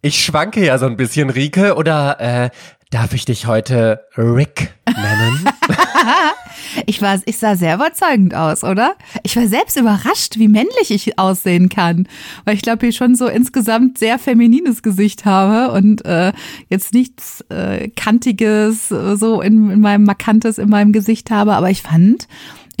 Ich schwanke ja so ein bisschen, Rike, oder äh, darf ich dich heute Rick nennen? ich, war, ich sah sehr überzeugend aus, oder? Ich war selbst überrascht, wie männlich ich aussehen kann, weil ich glaube, ich schon so insgesamt sehr feminines Gesicht habe und äh, jetzt nichts äh, Kantiges äh, so in, in meinem Markantes in meinem Gesicht habe, aber ich fand,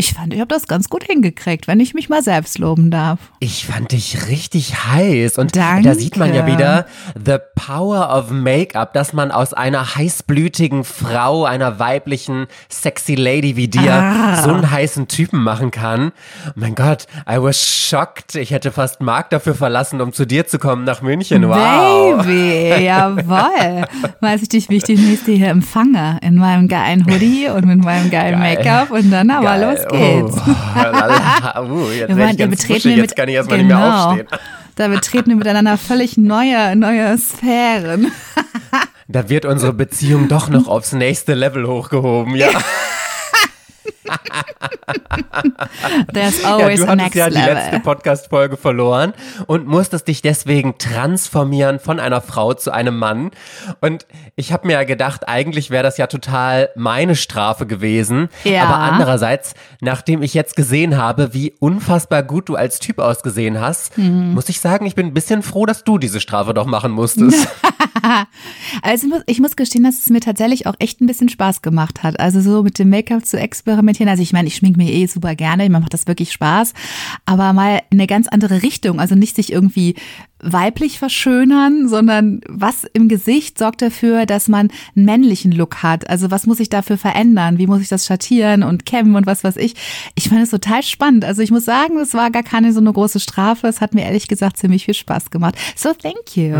ich fand, ich habe das ganz gut hingekriegt, wenn ich mich mal selbst loben darf. Ich fand dich richtig heiß. Und Danke. da sieht man ja wieder the power of Make-up, dass man aus einer heißblütigen Frau, einer weiblichen, sexy Lady wie dir Ah. so einen heißen Typen machen kann. mein Gott, I was shocked. Ich hätte fast Mark dafür verlassen, um zu dir zu kommen nach München. Wow. Baby, jawoll. Weiß ich dich, wie ich demnächst hier empfange. In meinem geilen Hoodie und mit meinem geilen Geil. Make-up. Und dann aber Geil. los geht's. Oh, uh, jetzt wollen- ich ganz betreten Jetzt mit- kann ich erstmal nicht mehr genau. aufstehen. Da betreten wir miteinander völlig neue, neue Sphären. Da wird unsere Beziehung doch noch aufs nächste Level hochgehoben, ja. There's Ja, always du a hattest ja die letzte level. Podcast-Folge verloren und musstest dich deswegen transformieren von einer Frau zu einem Mann. Und ich habe mir ja gedacht, eigentlich wäre das ja total meine Strafe gewesen. Ja. Aber andererseits, nachdem ich jetzt gesehen habe, wie unfassbar gut du als Typ ausgesehen hast, Mhm. muss ich sagen, ich bin ein bisschen froh, dass du diese Strafe doch machen musstest. Also ich muss gestehen, dass es mir tatsächlich auch echt ein bisschen Spaß gemacht hat. Also so mit dem Make-up zu experimentieren. Also ich meine, ich schminke mir eh super gerne, mir macht das wirklich Spaß. Aber mal in eine ganz andere Richtung. Also nicht sich irgendwie weiblich verschönern, sondern was im Gesicht sorgt dafür, dass man einen männlichen Look hat. Also was muss ich dafür verändern? Wie muss ich das schattieren und kämmen und was weiß ich? Ich fand es total spannend. Also ich muss sagen, es war gar keine so eine große Strafe. Es hat mir ehrlich gesagt ziemlich viel Spaß gemacht. So thank you.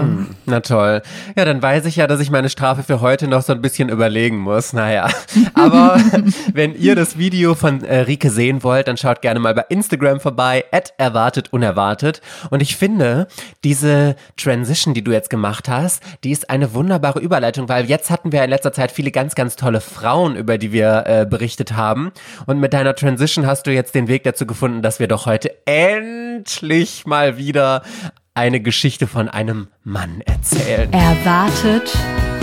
Na toll. Ja, dann weiß ich ja, dass ich meine Strafe für heute noch so ein bisschen überlegen muss. Naja, aber wenn ihr das Video von äh, Rike sehen wollt, dann schaut gerne mal bei Instagram vorbei, at erwartet unerwartet. Und ich finde, diese Transition, die du jetzt gemacht hast, die ist eine wunderbare Überleitung, weil jetzt hatten wir in letzter Zeit viele ganz, ganz tolle Frauen, über die wir äh, berichtet haben. Und mit deiner Transition hast du jetzt den Weg dazu gefunden, dass wir doch heute endlich mal wieder eine Geschichte von einem Mann erzählen. Erwartet,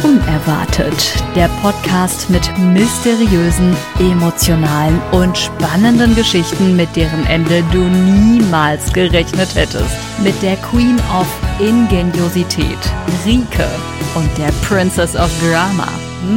unerwartet. Der Podcast mit mysteriösen, emotionalen und spannenden Geschichten, mit deren Ende du niemals gerechnet hättest. Mit der Queen of Ingeniosität, Rike, und der Princess of Drama,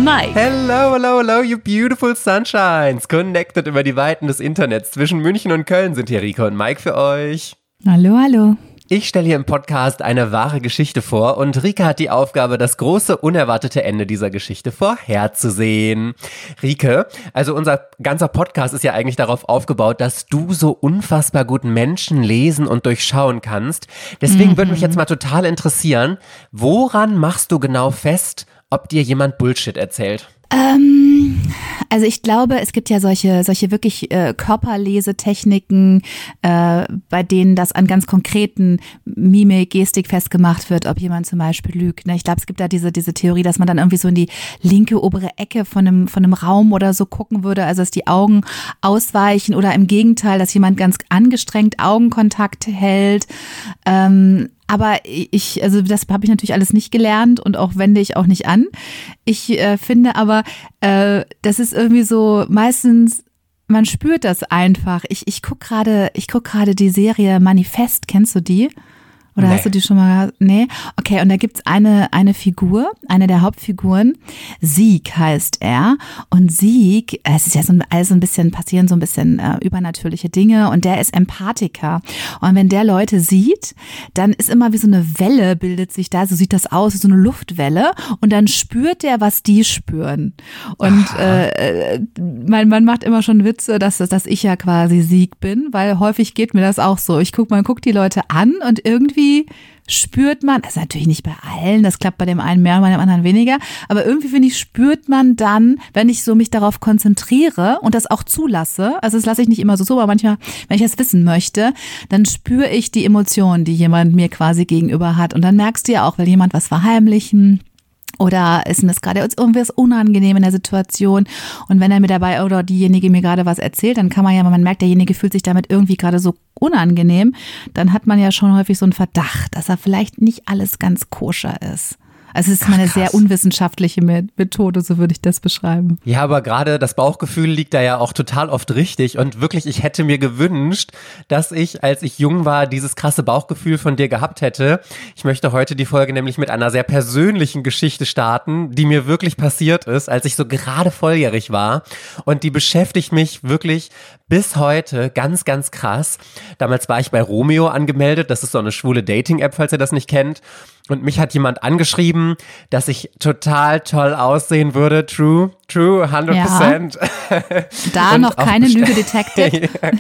Mike. Hello, hello, hello, you beautiful sunshines. Connected über die Weiten des Internets. Zwischen München und Köln sind hier Rico und Mike für euch. Hallo, hallo. Ich stelle hier im Podcast eine wahre Geschichte vor und Rike hat die Aufgabe, das große, unerwartete Ende dieser Geschichte vorherzusehen. Rike, also unser ganzer Podcast ist ja eigentlich darauf aufgebaut, dass du so unfassbar gut Menschen lesen und durchschauen kannst. Deswegen würde mich jetzt mal total interessieren, woran machst du genau fest, ob dir jemand Bullshit erzählt? Ähm, also ich glaube, es gibt ja solche, solche wirklich äh, Körperlesetechniken, äh, bei denen das an ganz konkreten Mimik, Gestik festgemacht wird, ob jemand zum Beispiel lügt. Ne? Ich glaube, es gibt da diese, diese Theorie, dass man dann irgendwie so in die linke obere Ecke von einem, von einem Raum oder so gucken würde, also dass die Augen ausweichen oder im Gegenteil, dass jemand ganz angestrengt Augenkontakt hält. Ähm, aber ich, also das habe ich natürlich alles nicht gelernt und auch wende ich auch nicht an. Ich äh, finde aber, äh, das ist irgendwie so meistens, man spürt das einfach. Ich, ich guck gerade, guck gerade die Serie Manifest, kennst du die? Oder Nee. hast du die schon mal? Nee? Okay, und da gibt's eine, eine Figur, eine der Hauptfiguren. Sieg heißt er. Und Sieg, es ist ja so ein, also ein bisschen, passieren so ein bisschen äh, übernatürliche Dinge und der ist Empathiker. Und wenn der Leute sieht, dann ist immer wie so eine Welle bildet sich da, so sieht das aus, so eine Luftwelle. Und dann spürt der, was die spüren. Und äh, äh, man, man macht immer schon Witze, dass, dass ich ja quasi Sieg bin, weil häufig geht mir das auch so. Ich guck, man guckt die Leute an und irgendwie spürt man, ist natürlich nicht bei allen, das klappt bei dem einen mehr, bei dem anderen weniger, aber irgendwie finde ich, spürt man dann, wenn ich so mich darauf konzentriere und das auch zulasse, also das lasse ich nicht immer so so, aber manchmal, wenn ich das wissen möchte, dann spüre ich die Emotionen, die jemand mir quasi gegenüber hat. Und dann merkst du ja auch, will jemand was verheimlichen, Oder ist mir das gerade irgendwas unangenehm in der Situation? Und wenn er mir dabei oder diejenige mir gerade was erzählt, dann kann man ja, wenn man merkt, derjenige fühlt sich damit irgendwie gerade so unangenehm, dann hat man ja schon häufig so einen Verdacht, dass er vielleicht nicht alles ganz koscher ist. Also es ist Ach, mal eine krass. sehr unwissenschaftliche Methode, so würde ich das beschreiben. Ja, aber gerade das Bauchgefühl liegt da ja auch total oft richtig. Und wirklich, ich hätte mir gewünscht, dass ich, als ich jung war, dieses krasse Bauchgefühl von dir gehabt hätte. Ich möchte heute die Folge nämlich mit einer sehr persönlichen Geschichte starten, die mir wirklich passiert ist, als ich so gerade volljährig war. Und die beschäftigt mich wirklich bis heute ganz, ganz krass. Damals war ich bei Romeo angemeldet. Das ist so eine schwule Dating-App, falls ihr das nicht kennt. Und mich hat jemand angeschrieben, dass ich total toll aussehen würde. True, true, 100%. Da Und noch keine Lüge detected.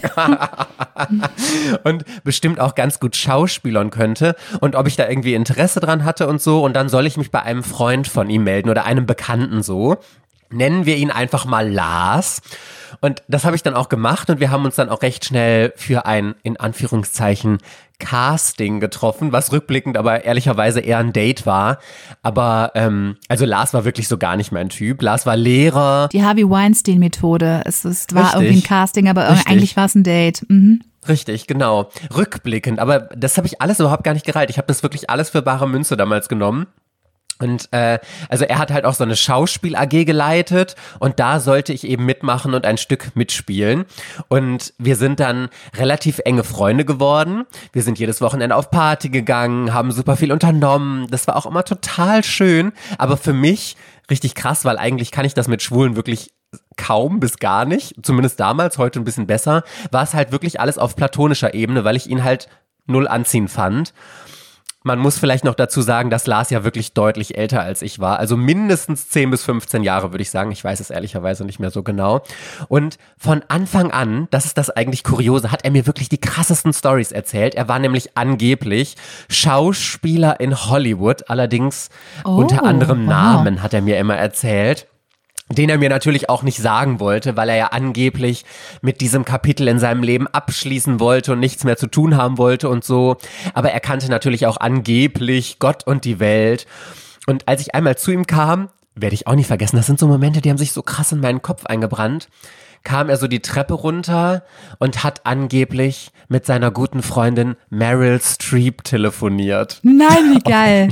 und bestimmt auch ganz gut schauspielern könnte und ob ich da irgendwie Interesse dran hatte und so. Und dann soll ich mich bei einem Freund von ihm melden oder einem Bekannten so. Nennen wir ihn einfach mal Lars. Und das habe ich dann auch gemacht und wir haben uns dann auch recht schnell für ein, in Anführungszeichen, Casting getroffen, was rückblickend aber ehrlicherweise eher ein Date war. Aber, ähm, also Lars war wirklich so gar nicht mein Typ. Lars war Lehrer, Die Harvey Weinstein-Methode. Es, es war Richtig. irgendwie ein Casting, aber Richtig. eigentlich war es ein Date. Mhm. Richtig, genau. Rückblickend, aber das habe ich alles überhaupt gar nicht gereilt. Ich habe das wirklich alles für bare Münze damals genommen. Und äh, also er hat halt auch so eine Schauspiel-AG geleitet und da sollte ich eben mitmachen und ein Stück mitspielen. Und wir sind dann relativ enge Freunde geworden. Wir sind jedes Wochenende auf Party gegangen, haben super viel unternommen. Das war auch immer total schön, aber für mich richtig krass, weil eigentlich kann ich das mit Schwulen wirklich kaum bis gar nicht, zumindest damals, heute ein bisschen besser, war es halt wirklich alles auf platonischer Ebene, weil ich ihn halt null anziehen fand. Man muss vielleicht noch dazu sagen, dass Lars ja wirklich deutlich älter als ich war. Also mindestens 10 bis 15 Jahre, würde ich sagen. Ich weiß es ehrlicherweise nicht mehr so genau. Und von Anfang an, das ist das eigentlich Kuriose, hat er mir wirklich die krassesten Stories erzählt. Er war nämlich angeblich Schauspieler in Hollywood, allerdings Oh, unter anderem wow. Namen hat er mir immer erzählt den er mir natürlich auch nicht sagen wollte, weil er ja angeblich mit diesem Kapitel in seinem Leben abschließen wollte und nichts mehr zu tun haben wollte und so. Aber er kannte natürlich auch angeblich Gott und die Welt. Und als ich einmal zu ihm kam, werde ich auch nicht vergessen, das sind so Momente, die haben sich so krass in meinen Kopf eingebrannt, kam er so die Treppe runter und hat angeblich mit seiner guten Freundin Meryl Streep telefoniert. Nein, wie geil.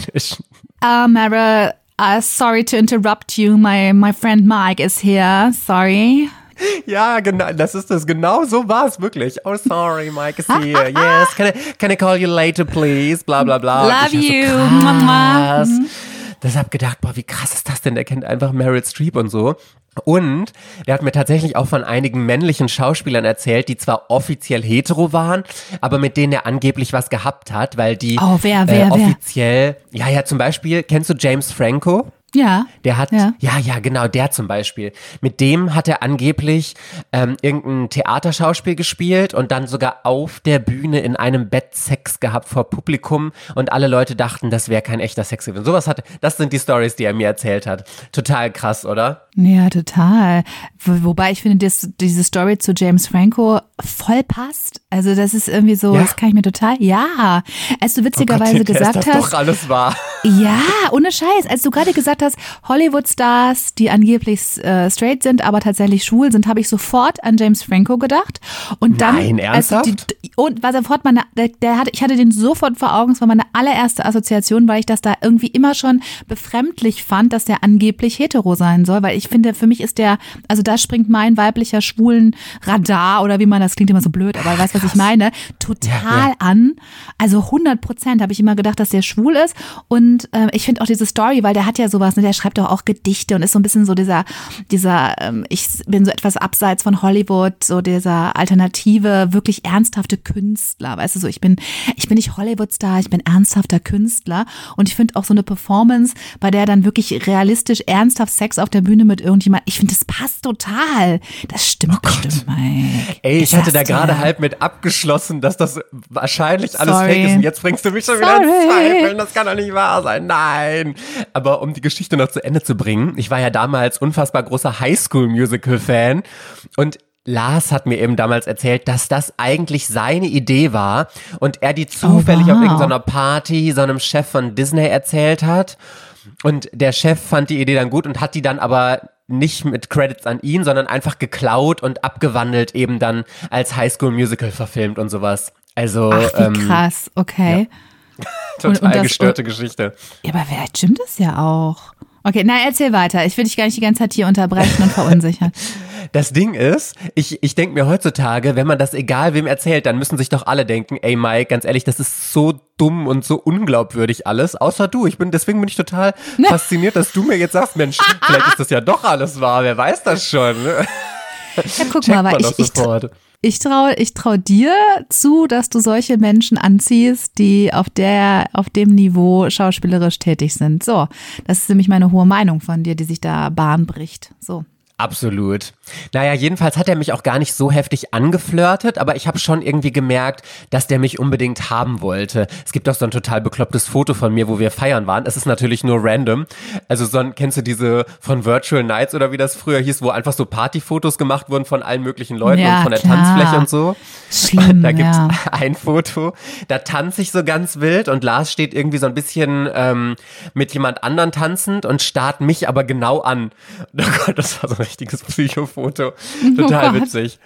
Uh, Mara, uh, sorry to interrupt you. My, my friend Mike is here. Sorry. Ja, genau, das ist das. Genau so war es wirklich. Oh, sorry, Mike is here. Yes, can I, can I call you later, please? Bla, bla, bla. Love you, so, Mama. krass. Das hab gedacht, boah, wie krass ist das denn? Der kennt einfach Meryl Streep und so. Und der hat mir tatsächlich auch von einigen männlichen Schauspielern erzählt, die zwar offiziell hetero waren, aber mit denen er angeblich was gehabt hat, weil die Oh, wer, äh, wer, wer? offiziell, ja, ja, zum Beispiel, kennst du James Franco? Ja. Der hat, Ja. ja. ja, genau, der zum Beispiel. Mit dem hat er angeblich ähm, irgendein Theaterschauspiel gespielt und dann sogar auf der Bühne in einem Bett Sex gehabt vor Publikum und alle Leute dachten, das wäre kein echter Sex gewesen. Sowas hat, das sind die Stories, die er mir erzählt hat. Total krass, oder? Ja, total. Wo- Wobei ich finde, dass diese Story zu James Franco voll passt. Also das ist irgendwie so, Ja. das kann ich mir total, ja. Als du witzigerweise Oh Gott, gesagt ist das hast, doch alles wahr. Ja, ohne Scheiß. Als du gerade gesagt hast, Hollywood-Stars, die angeblich äh, straight sind, aber tatsächlich schwul sind, habe ich sofort an James Franco gedacht. Und dann, Nein, ernsthaft? Die, und war sofort meine, der, der hatte, ich hatte den sofort vor Augen. Es war meine allererste Assoziation, weil ich das da irgendwie immer schon befremdlich fand, dass der angeblich hetero sein soll. Weil ich finde, für mich ist der, also da springt mein weiblicher schwulen Radar oder wie man das klingt immer so blöd, aber weißt was ich meine, total Ja, ja. an. Also 100 Prozent habe ich immer gedacht, dass der schwul ist. Und ähm, ich finde auch diese Story, weil der hat ja sowas, ne, der schreibt doch auch Gedichte und ist so ein bisschen so dieser, dieser, ähm, ich bin so etwas abseits von Hollywood, so dieser alternative, wirklich ernsthafte Künstler. Weißt du, so ich bin, ich bin nicht Hollywood-Star, ich bin ernsthafter Künstler. Und ich finde auch so eine Performance, bei der dann wirklich realistisch, ernsthaft Sex auf der Bühne mit irgendjemand, ich finde, das passt total. Das stimmt bestimmt, Mike. Ey, ich hatte da gerade halb mit abgeschlossen, dass das wahrscheinlich alles Sorry. fake ist. Und jetzt bringst du mich schon wieder ins Sorry. Zweifeln. Das kann doch nicht wahr sein. Nein. Aber um die Geschichte noch zu Ende zu bringen, ich war ja damals unfassbar großer Highschool-Musical-Fan. Und Lars hat mir eben damals erzählt, dass das eigentlich seine Idee war und er die zufällig Oh, wow. auf irgendeiner Party so einem Chef von Disney erzählt hat. Und der Chef fand die Idee dann gut und hat die dann aber nicht mit Credits an ihn, sondern einfach geklaut und abgewandelt eben dann als Highschool Musical verfilmt und sowas. Also Ach, wie ähm, krass, okay. total und- und das- gestörte Geschichte. Ja, aber vielleicht stimmt es ja auch. Okay, na, erzähl weiter. Ich will dich gar nicht die ganze Zeit hier unterbrechen und verunsichern. Das Ding ist, ich, ich denke mir heutzutage, wenn man das egal wem erzählt, dann müssen sich doch alle denken, ey Mike, ganz ehrlich, das ist so dumm und so unglaubwürdig alles, außer du. Ich bin, deswegen bin ich total fasziniert, dass du mir jetzt sagst, Mensch, vielleicht ist das ja doch alles wahr, wer weiß das schon. Ja, guck Checkt mal, weil ich, ich. Ich traue ich trau dir zu, dass du solche Menschen anziehst, die auf der, auf dem Niveau schauspielerisch tätig sind. So. Das ist nämlich meine hohe Meinung von dir, die sich da Bahn bricht. So. Absolut. Naja, jedenfalls hat er mich auch gar nicht so heftig angeflirtet, aber ich habe schon irgendwie gemerkt, dass der mich unbedingt haben wollte. Es gibt auch so ein total beklopptes Foto von mir, wo wir feiern waren. Es ist natürlich nur random. Also so ein, kennst du diese von Virtual Nights oder wie das früher hieß, wo einfach so Partyfotos gemacht wurden von allen möglichen Leuten Ja, und von der klar. Tanzfläche und so. Schlimm, Da gibt's ja. ein Foto, da tanze ich so ganz wild und Lars steht irgendwie so ein bisschen ähm, mit jemand anderen tanzend und starrt mich aber genau an. Oh Gott, das war so ein richtiges Psychofoto. Total Oh witzig.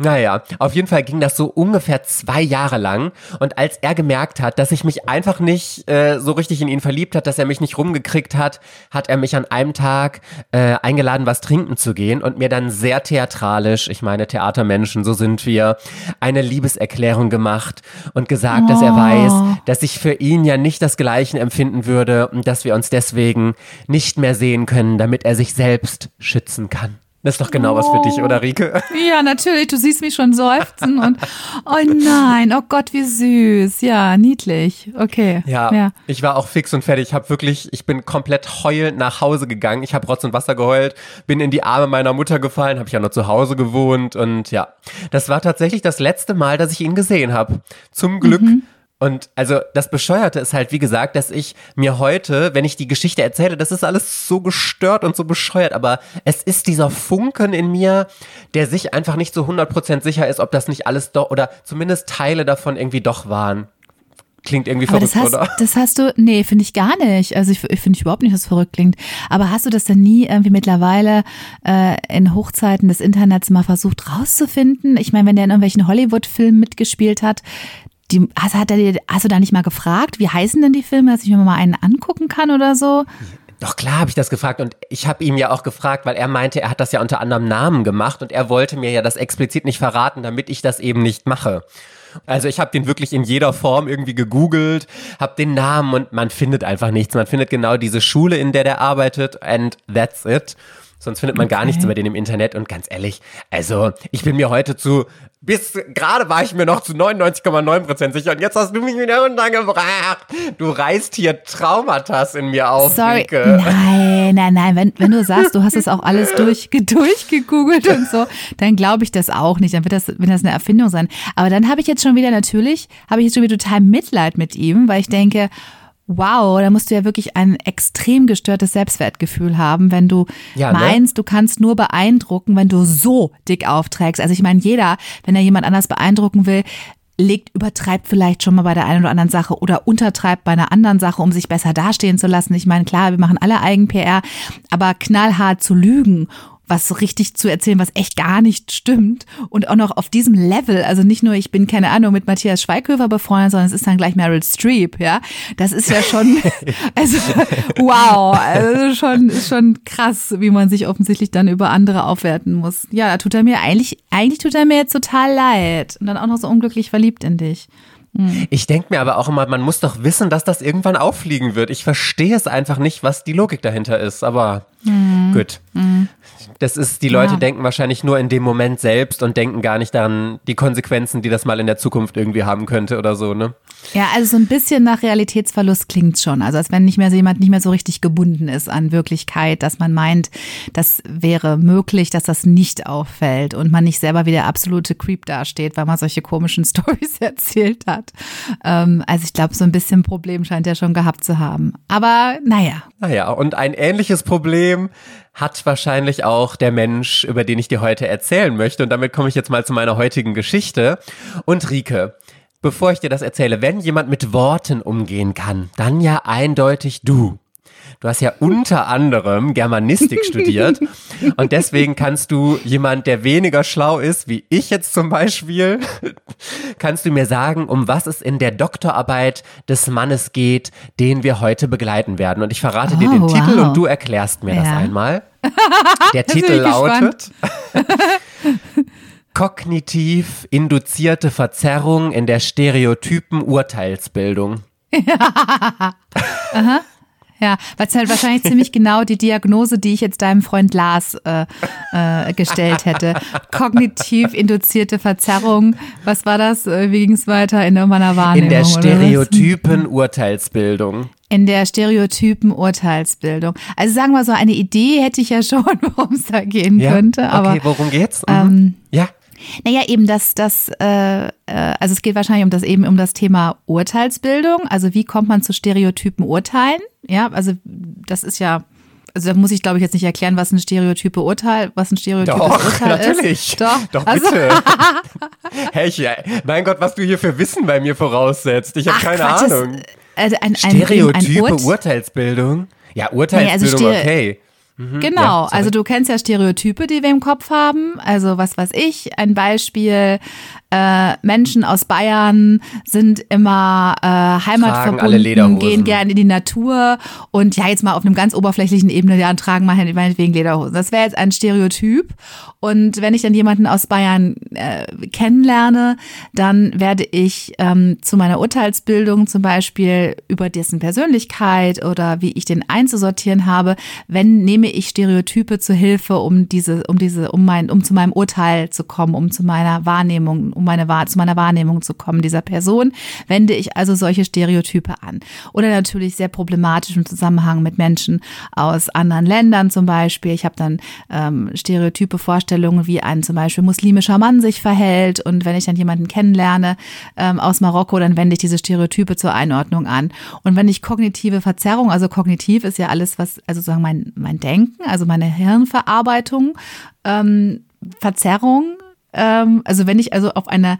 Naja, auf jeden Fall ging das so ungefähr zwei Jahre lang. Und als er gemerkt hat, dass ich mich einfach nicht äh, so richtig in ihn verliebt hat, dass er mich nicht rumgekriegt hat, hat er mich an einem Tag äh, eingeladen, was trinken zu gehen und mir dann sehr theatralisch, ich meine Theatermenschen, so sind wir, eine Liebeserklärung gemacht und gesagt, dass er Oh. weiß, dass ich für ihn ja nicht das Gleiche empfinden würde und dass wir uns deswegen nicht mehr sehen können, damit er sich selbst schützen kann. Das ist doch genau was für dich, oder Rike? Ja, natürlich. Du siehst mich schon seufzen und oh nein, oh Gott, wie süß. Ja, niedlich. Okay. Ja, ja. ich war auch fix und fertig. Ich habe wirklich, ich bin komplett heulend nach Hause gegangen. Ich habe Rotz und Wasser geheult, bin in die Arme meiner Mutter gefallen, habe ich ja noch zu Hause gewohnt und ja, das war tatsächlich das letzte Mal, dass ich ihn gesehen habe. Zum Glück. Und also das Bescheuerte ist halt, wie gesagt, dass ich mir heute, wenn ich die Geschichte erzähle, das ist alles so gestört und so bescheuert, aber es ist dieser Funken in mir, der sich einfach nicht so 100% sicher ist, ob das nicht alles doch, oder zumindest Teile davon irgendwie doch waren. Klingt irgendwie Aber verrückt, das hast, oder? das hast du, nee, finde ich gar nicht. Also ich, ich finde überhaupt nicht, dass es verrückt klingt. Aber hast du das denn nie irgendwie mittlerweile äh, in Hochzeiten des Internets mal versucht rauszufinden? Ich meine, wenn der in irgendwelchen Hollywood-Filmen mitgespielt hat, die, hast, hat er hast du da nicht mal gefragt, wie heißen denn die Filme, dass ich mir mal einen angucken kann oder so? Doch klar habe ich das gefragt und ich habe ihm ja auch gefragt, weil er meinte, er hat das ja unter anderem Namen gemacht und er wollte mir ja das explizit nicht verraten, damit ich das eben nicht mache. Also ich habe den wirklich in jeder Form irgendwie gegoogelt, habe den Namen und man findet einfach nichts. Man findet genau diese Schule, in der der arbeitet and that's it. Sonst findet man gar nichts über den im Internet und ganz ehrlich, also ich bin mir heute zu, bis gerade war ich mir noch zu 99,9% sicher und jetzt hast du mich wieder runtergebracht. Du reißt hier Traumatas in mir auf, Sorry. Rike. Nein, nein, nein. Wenn, wenn du sagst, du hast es auch alles durch, durchgegoogelt und so, dann glaube ich das auch nicht. Dann wird das, wird das eine Erfindung sein. Aber dann habe ich jetzt schon wieder natürlich, habe ich jetzt schon wieder total Mitleid mit ihm, weil ich denke, wow, da musst du ja wirklich ein extrem gestörtes Selbstwertgefühl haben, wenn du Ja, ne? meinst, du kannst nur beeindrucken, wenn du so dick aufträgst. Also ich meine, jeder, wenn er jemand anders beeindrucken will, legt, übertreibt vielleicht schon mal bei der einen oder anderen Sache oder untertreibt bei einer anderen Sache, um sich besser dastehen zu lassen. Ich meine, klar, wir machen alle Eigen-PR, aber knallhart zu lügen was richtig zu erzählen, was echt gar nicht stimmt und auch noch auf diesem Level, also nicht nur ich bin keine Ahnung mit Matthias Schweighöfer befreundet, sondern es ist dann gleich Meryl Streep, ja, das ist ja schon, also wow, also schon schon krass, wie man sich offensichtlich dann über andere aufwerten muss. Ja, da tut er mir eigentlich, eigentlich tut er mir jetzt total leid und dann auch noch so unglücklich verliebt in dich. Ich denke mir aber auch immer, man muss doch wissen, dass das irgendwann auffliegen wird. Ich verstehe es einfach nicht, was die Logik dahinter ist, aber gut. Das ist, die Leute Ja. denken wahrscheinlich nur in dem Moment selbst und denken gar nicht daran, die Konsequenzen, die das mal in der Zukunft irgendwie haben könnte oder so, ne? Ja, also so ein bisschen nach Realitätsverlust klingt's schon. Also als wenn nicht mehr so jemand nicht mehr so richtig gebunden ist an Wirklichkeit, dass man meint, das wäre möglich, dass das nicht auffällt und man nicht selber wie der absolute Creep dasteht, weil man solche komischen Stories erzählt hat. Ähm, also ich glaube, so ein bisschen Problem scheint er schon gehabt zu haben. Aber naja, Naja, und ein ähnliches Problem hat wahrscheinlich auch der Mensch, über den ich dir heute erzählen möchte. Und damit komme ich jetzt mal zu meiner heutigen Geschichte. Und Rike, bevor ich dir das erzähle, wenn jemand mit Worten umgehen kann, dann ja eindeutig du. Du hast ja unter anderem Germanistik studiert und deswegen kannst du jemand, der weniger schlau ist, wie ich jetzt zum Beispiel, kannst du mir sagen, um was es in der Doktorarbeit des Mannes geht, den wir heute begleiten werden. Und ich verrate oh, dir den wow. Titel und du erklärst mir ja. das einmal. Der Titel lautet Kognitiv induzierte Verzerrung in der stereotypen Urteilsbildung. Aha. Ja, weil es halt wahrscheinlich ziemlich genau die Diagnose, die ich jetzt deinem Freund Lars äh, äh, gestellt hätte. Kognitiv induzierte Verzerrung. Was war das? Äh, wie ging es weiter in meiner Wahrnehmung? In der stereotypen Urteilsbildung. In der stereotypen Urteilsbildung. Also sagen wir so, eine Idee hätte ich ja schon, worum es da gehen ja? könnte. Aber, okay, worum geht's? Mhm. Ähm, ja. Naja, eben das, das, äh, äh, also es geht wahrscheinlich um das eben um das Thema Urteilsbildung. Also wie kommt man zu stereotypen Urteilen? Ja, also das ist ja, also da muss ich glaube ich jetzt nicht erklären, was ein stereotype Urteil, was ein stereotypes Doch, Urteil natürlich. ist. Doch, Doch also, bitte. hey, ich, mein Gott, was du hier für Wissen bei mir voraussetzt. Ich habe keine Quatsch, Ahnung. Das, äh, ein, ein, Stereotype ein Urt Urteilsbildung? Ja, Urteilsbildung, nee, also okay. Mhm, genau, ja, also du kennst ja Stereotype, die wir im Kopf haben. Also was weiß ich, ein Beispiel, äh, Menschen aus Bayern sind immer äh, heimatverbunden, gehen gerne in die Natur und ja, jetzt mal auf einem ganz oberflächlichen Ebene, ja, tragen mal meinetwegen Lederhosen. Das wäre jetzt ein Stereotyp. Und wenn ich dann jemanden aus Bayern äh, kennenlerne, dann werde ich ähm, zu meiner Urteilsbildung zum Beispiel über dessen Persönlichkeit oder wie ich den einzusortieren habe, wenn nehme ich Stereotype zu Hilfe, um diese, um diese, um mein, um zu meinem Urteil zu kommen, um zu meiner Wahrnehmung um meine, zu meiner Wahrnehmung zu kommen dieser Person, wende ich also solche Stereotype an. Oder natürlich sehr problematisch im Zusammenhang mit Menschen aus anderen Ländern zum Beispiel. Ich habe dann ähm, stereotype Vorstellungen, wie ein zum Beispiel muslimischer Mann sich verhält. Und wenn ich dann jemanden kennenlerne ähm, aus Marokko, dann wende ich diese Stereotype zur Einordnung an. Und wenn ich kognitive Verzerrung, also kognitiv ist ja alles, was, also sagen mein, mein Denken, also meine Hirnverarbeitung, ähm, Verzerrung also wenn ich also auf eine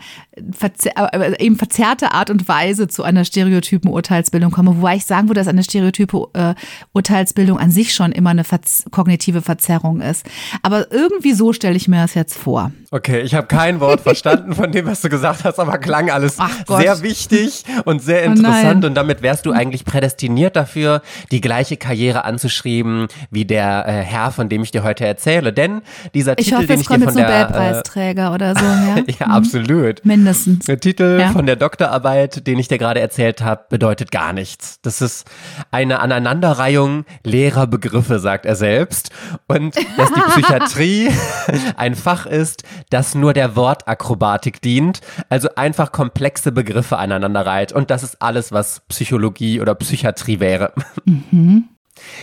verzer äh, eben verzerrte Art und Weise zu einer stereotypen Urteilsbildung komme, wobei ich sagen würde, dass eine stereotype äh, Urteilsbildung an sich schon immer eine Verz kognitive Verzerrung ist. Aber irgendwie so stelle ich mir das jetzt vor. Okay, ich habe kein Wort verstanden von dem, was du gesagt hast, aber klang alles sehr wichtig und sehr oh interessant oh und damit wärst du eigentlich prädestiniert dafür, die gleiche Karriere anzuschreiben wie der äh, Herr, von dem ich dir heute erzähle. Denn dieser ich Titel, hoffe, den ich dir von der äh, Preisträger oder so, ja? ja, mhm. absolut. Mindestens. Der Titel ja. von der Doktorarbeit, den ich dir gerade erzählt habe, bedeutet gar nichts. Das ist eine Aneinanderreihung leerer Begriffe, sagt er selbst. Und dass die Psychiatrie ein Fach ist, das nur der Wortakrobatik dient, also einfach komplexe Begriffe aneinander reiht. Und das ist alles, was Psychologie oder Psychiatrie wäre. Mhm.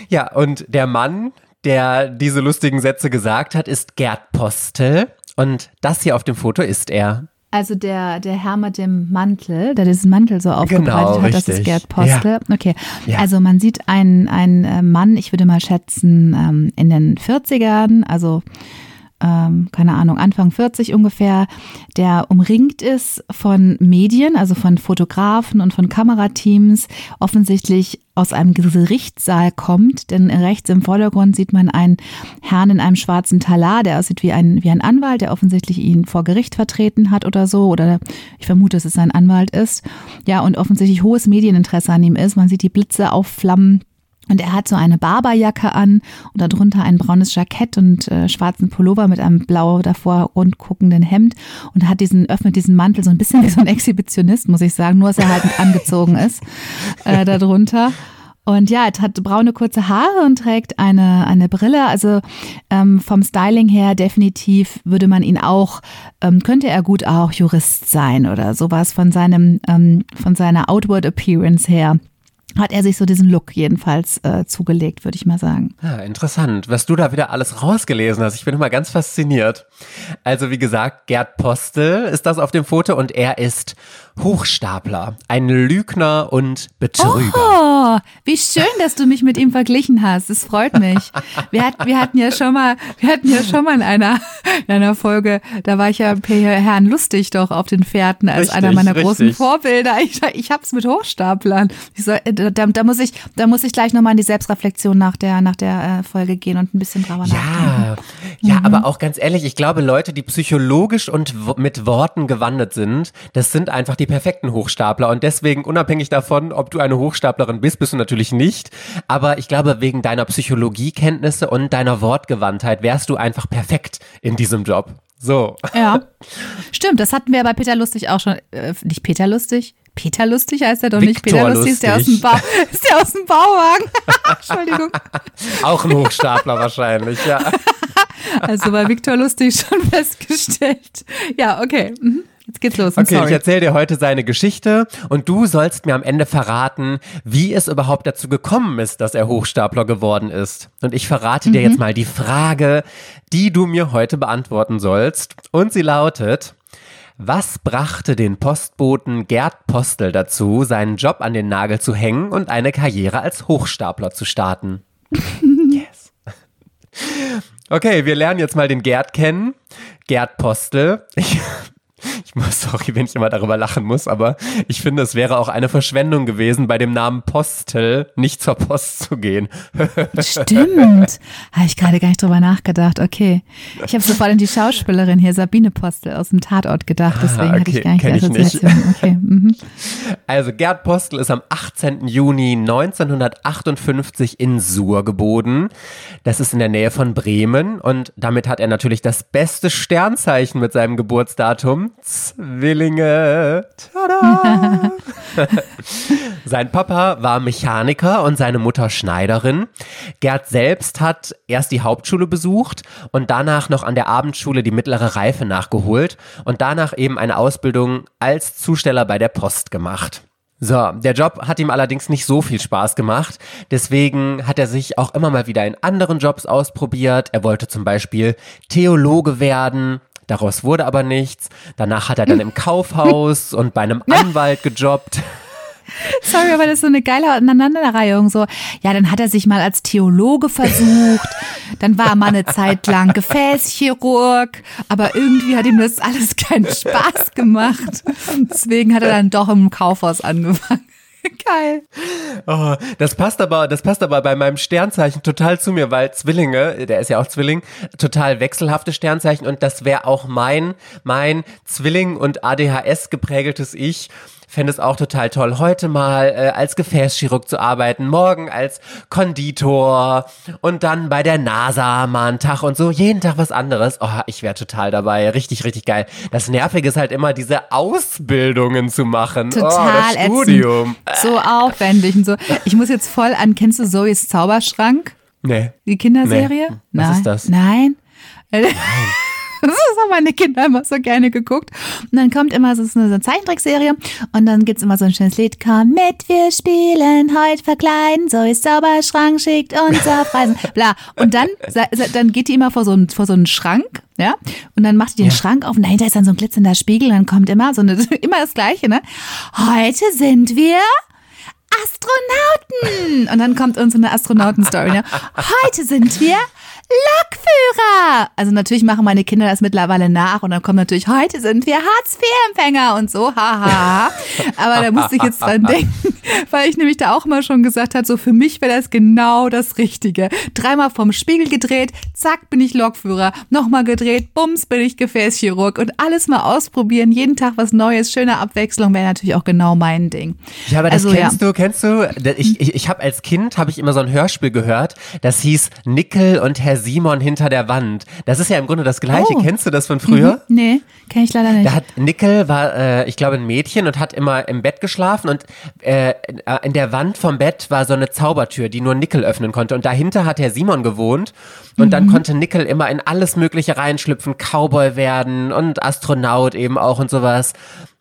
Ja, und der Mann, der diese lustigen Sätze gesagt hat, ist Gerd Postel. Und das hier auf dem Foto ist er. Also der, der Herr mit dem Mantel, der diesen Mantel so aufgebreitet genau, hat, das ist Gerd Postel. Ja. Okay, ja. also man sieht einen, einen äh, Mann, ich würde mal schätzen, ähm, in den 40ern, also ähm, keine Ahnung, Anfang 40 ungefähr, der umringt ist von Medien, also von Fotografen und von Kamerateams, offensichtlich aus einem Gerichtssaal kommt, denn rechts im Vordergrund sieht man einen Herrn in einem schwarzen Talar, der aussieht wie ein, wie ein Anwalt, der offensichtlich ihn vor Gericht vertreten hat oder so, oder ich vermute, dass es sein Anwalt ist. Ja, und offensichtlich hohes Medieninteresse an ihm ist. Man sieht die Blitze aufflammen und er hat so eine Barberjacke an und darunter ein braunes Jackett und äh, schwarzen Pullover mit einem blau davor rund guckenden Hemd und hat diesen, öffnet diesen Mantel so ein bisschen wie so ein Exhibitionist, muss ich sagen, nur dass er halt angezogen ist äh, darunter. Und ja, er hat braune kurze Haare und trägt eine, eine Brille. Also ähm, vom Styling her definitiv würde man ihn auch, ähm, könnte er gut auch Jurist sein oder sowas von seinem, ähm, von seiner Outward Appearance her hat er sich so diesen Look jedenfalls äh, zugelegt, würde ich mal sagen. Ja, interessant, was du da wieder alles rausgelesen hast. Ich bin immer ganz fasziniert. Also wie gesagt, Gerd Postel ist das auf dem Foto und er ist Hochstapler, ein Lügner und Betrüger. Oh, wie schön, dass du mich mit ihm verglichen hast. Es freut mich. Wir, hat, wir hatten ja schon mal, wir hatten ja schon mal in einer, in einer Folge, da war ich ja per Herrn Lustig doch auf den Fährten als Richtig, einer meiner richtig. großen Vorbilder. Ich, ich hab's mit Hochstaplern. Ich soll, da, da muss ich, da muss ich gleich nochmal in die Selbstreflexion nach der, nach der äh, Folge gehen und ein bisschen drüber nachdenken. Ja, ja, aber auch ganz ehrlich, ich glaube, Leute, die psychologisch und mit Worten gewandert sind, das sind einfach die perfekten Hochstapler. Und deswegen, unabhängig davon, ob du eine Hochstaplerin bist, bist du natürlich nicht. Aber ich glaube, wegen deiner Psychologiekenntnisse und deiner Wortgewandtheit wärst du einfach perfekt in diesem Job. So. Ja, stimmt. Das hatten wir bei Peter Lustig auch schon. Äh, nicht Peter Lustig? Peter Lustig heißt er doch nicht. Viktor Peter Lustig ist der aus dem, ist der aus dem Bauwagen. Entschuldigung. Auch ein Hochstapler wahrscheinlich, ja. Also bei Viktor Lustig schon festgestellt. Ja, okay. Mhm. Jetzt geht's los. I'm Okay, ich sorry. erzähle dir heute seine Geschichte und du sollst mir am Ende verraten, wie es überhaupt dazu gekommen ist, dass er Hochstapler geworden ist. Und ich verrate dir jetzt mal die Frage, die du mir heute beantworten sollst. Und sie lautet, was brachte den Postboten Gerd Postel dazu, seinen Job an den Nagel zu hängen und eine Karriere als Hochstapler zu starten? yes. Okay, wir lernen jetzt mal den Gerd kennen. Gerd Postel. Ich, ich muss, sorry, wenn ich immer darüber lachen muss, aber ich finde, es wäre auch eine Verschwendung gewesen, bei dem Namen Postel nicht zur Post zu gehen. Stimmt. Habe ich gerade gar nicht drüber nachgedacht. Okay. Ich habe sofort an die Schauspielerin hier, Sabine Postel aus dem Tatort gedacht. Deswegen hatte ich okay, gar nicht die kenn ich nicht. Assoziation. Okay. Mhm. Also Gerd Postel ist am 18. Juni 1958 in Suhr geboren. Das ist in der Nähe von Bremen und damit hat er natürlich das beste Sternzeichen mit seinem Geburtsdatum. Zwillinge. Tada! Sein Papa war Mechaniker und seine Mutter Schneiderin. Gerd selbst hat erst die Hauptschule besucht und danach noch an der Abendschule die mittlere Reife nachgeholt und danach eben eine Ausbildung als Zusteller bei der Post gemacht. So, der Job hat ihm allerdings nicht so viel Spaß gemacht. Deswegen hat er sich auch immer mal wieder in anderen Jobs ausprobiert. Er wollte zum Beispiel Theologe werden. Daraus wurde aber nichts. Danach hat er dann im Kaufhaus und bei einem Anwalt gejobbt. Sorry, aber das ist so eine geile Aneinanderreihung. So, ja, dann hat er sich mal als Theologe versucht, dann war er mal eine Zeit lang Gefäßchirurg, aber irgendwie hat ihm das alles keinen Spaß gemacht. Deswegen hat er dann doch im Kaufhaus angefangen. Geil. Oh, das passt aber, das passt aber bei meinem Sternzeichen total zu mir, weil Zwillinge, der ist ja auch Zwilling, total wechselhafte Sternzeichen und das wäre auch mein, mein Zwilling und ADHS geprägeltes Ich. Fände es auch total toll, heute mal äh, als Gefäßchirurg zu arbeiten, morgen als Konditor und dann bei der NASA mal einen Tag und so, jeden Tag was anderes. Oh, ich wäre total dabei. Richtig, richtig geil. Das Nervige ist halt immer, diese Ausbildungen zu machen. oh, Total das Studium. ätzend. So aufwendig und so. Ich muss jetzt voll an, kennst du Zoes Zauberschrank? Nee. Die Kinderserie? Nee. Was Nein. ist das? Nein. Das haben meine Kinder immer so gerne geguckt. Und dann kommt immer so so eine Zeichentrickserie und dann gibt's immer so ein schönes Lied. Komm mit, wir spielen, heute verkleiden, so ist Zauberschrank, schickt uns auf Reisen. Bla. Und dann, dann geht die immer vor so einen, vor so einen Schrank, ja, und dann macht die den Ja. Schrank auf und dahinter ist dann so ein glitzernder Spiegel und dann kommt immer so eine, immer das Gleiche, ne? Heute sind wir Astronauten! Und dann kommt uns so eine Astronauten-Story. Ne? Heute sind wir Lokführer! Also natürlich machen meine Kinder das mittlerweile nach und dann kommt natürlich, heute sind wir Hartz-IV-Empfänger und so, haha. Aber da musste ich jetzt dran denken, weil ich nämlich da auch mal schon gesagt habe, so für mich wäre das genau das Richtige. Dreimal vom Spiegel gedreht, zack, bin ich Lokführer. Nochmal gedreht, bums, bin ich Gefäßchirurg und alles mal ausprobieren, jeden Tag was Neues, schöne Abwechslung wäre natürlich auch genau mein Ding. Ja, aber das Also, kennst du, kennst du? Ich, ich, ich habe als Kind habe ich immer so ein Hörspiel gehört, das hieß Nickel und Herr Simon hinter der Wand. Das ist ja im Grunde das Gleiche. Oh. Kennst du das von früher? Mhm. Nee, kenne ich leider nicht. Da hat Nickel war, äh, ich glaube, ein Mädchen und hat immer im Bett geschlafen und äh, in der Wand vom Bett war so eine Zaubertür, die nur Nickel öffnen konnte. Und dahinter hat Herr Simon gewohnt und dann konnte Nickel immer in alles Mögliche reinschlüpfen, Cowboy werden und Astronaut eben auch und sowas.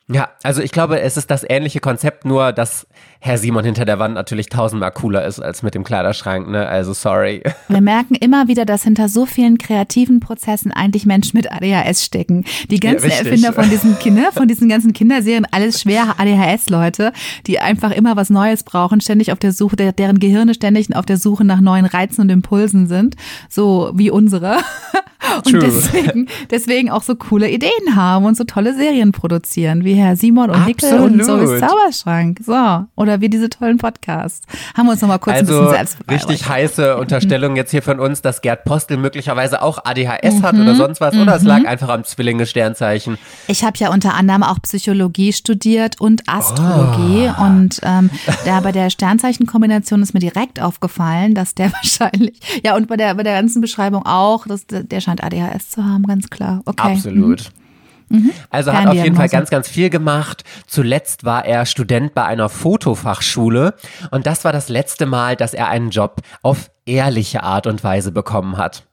Ja, also ich glaube, es ist das ähnliche Konzept, nur dass Herr Simon hinter der Wand natürlich tausendmal cooler ist als mit dem Kleiderschrank, ne? Also sorry. Wir merken immer wieder, dass hinter so vielen kreativen Prozessen eigentlich Menschen mit ADHS stecken. Die ganzen Ja. Erfinder von diesen Kinder, von diesen ganzen Kinderserien, alles schwer ADHS-Leute, die einfach immer was Neues brauchen, ständig auf der Suche, der, deren Gehirne ständig auf der Suche nach neuen Reizen und Impulsen sind, so wie unsere. Und True. deswegen, deswegen auch so coole Ideen haben und so tolle Serien produzieren, wie Herr Simon und Hickel und Absolut. Zoe's Zauberschrank. So. Oder wie diese tollen Podcasts. Haben wir uns nochmal kurz ein Also bisschen selbst richtig heiße Unterstellung jetzt hier von uns, dass Gerd Postel möglicherweise auch ADHS Mhm. hat oder sonst was. Oder es lag einfach am Zwillinge-Sternzeichen. Ich habe ja unter anderem auch Psychologie studiert und Astrologie Oh. und ähm, da bei der Sternzeichenkombination ist mir direkt aufgefallen, dass der wahrscheinlich, ja und bei der bei der ganzen Beschreibung auch, dass der, scheint ADHS zu haben, ganz klar. Okay. Mhm. Absolut. Also hat auf jeden. Fall ganz, ganz viel gemacht. Zuletzt war er Student bei einer Fotofachschule und das war das letzte Mal, dass er einen Job auf ehrliche Art und Weise bekommen hat.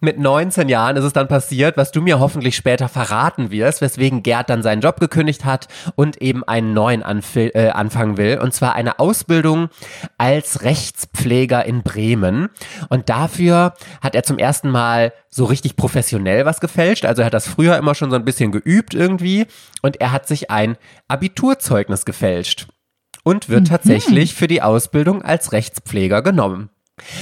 Mit 19 Jahren ist es dann passiert, was du mir hoffentlich später verraten wirst, weswegen Gerd dann seinen Job gekündigt hat und eben einen neuen anf- äh, anfangen will. Und zwar eine Ausbildung als Rechtspfleger in Bremen. Und dafür hat er zum ersten Mal so richtig professionell was gefälscht. Also er hat das früher immer schon so ein bisschen geübt irgendwie. Und er hat sich ein Abiturzeugnis gefälscht und wird tatsächlich für die Ausbildung als Rechtspfleger genommen.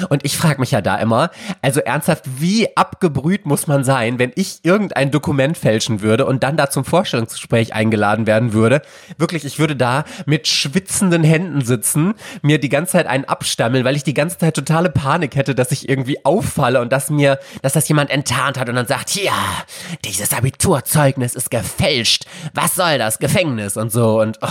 Und ich frage mich ja da immer, also ernsthaft, wie abgebrüht muss man sein, wenn ich irgendein Dokument fälschen würde und dann da zum Vorstellungsgespräch eingeladen werden würde? Wirklich, ich würde da mit schwitzenden Händen sitzen, mir die ganze Zeit einen abstammeln, weil ich die ganze Zeit totale Panik hätte, dass ich irgendwie auffalle und dass mir, dass das jemand enttarnt hat und dann sagt, ja, dieses Abiturzeugnis ist gefälscht. Was soll das? Gefängnis und so und oh,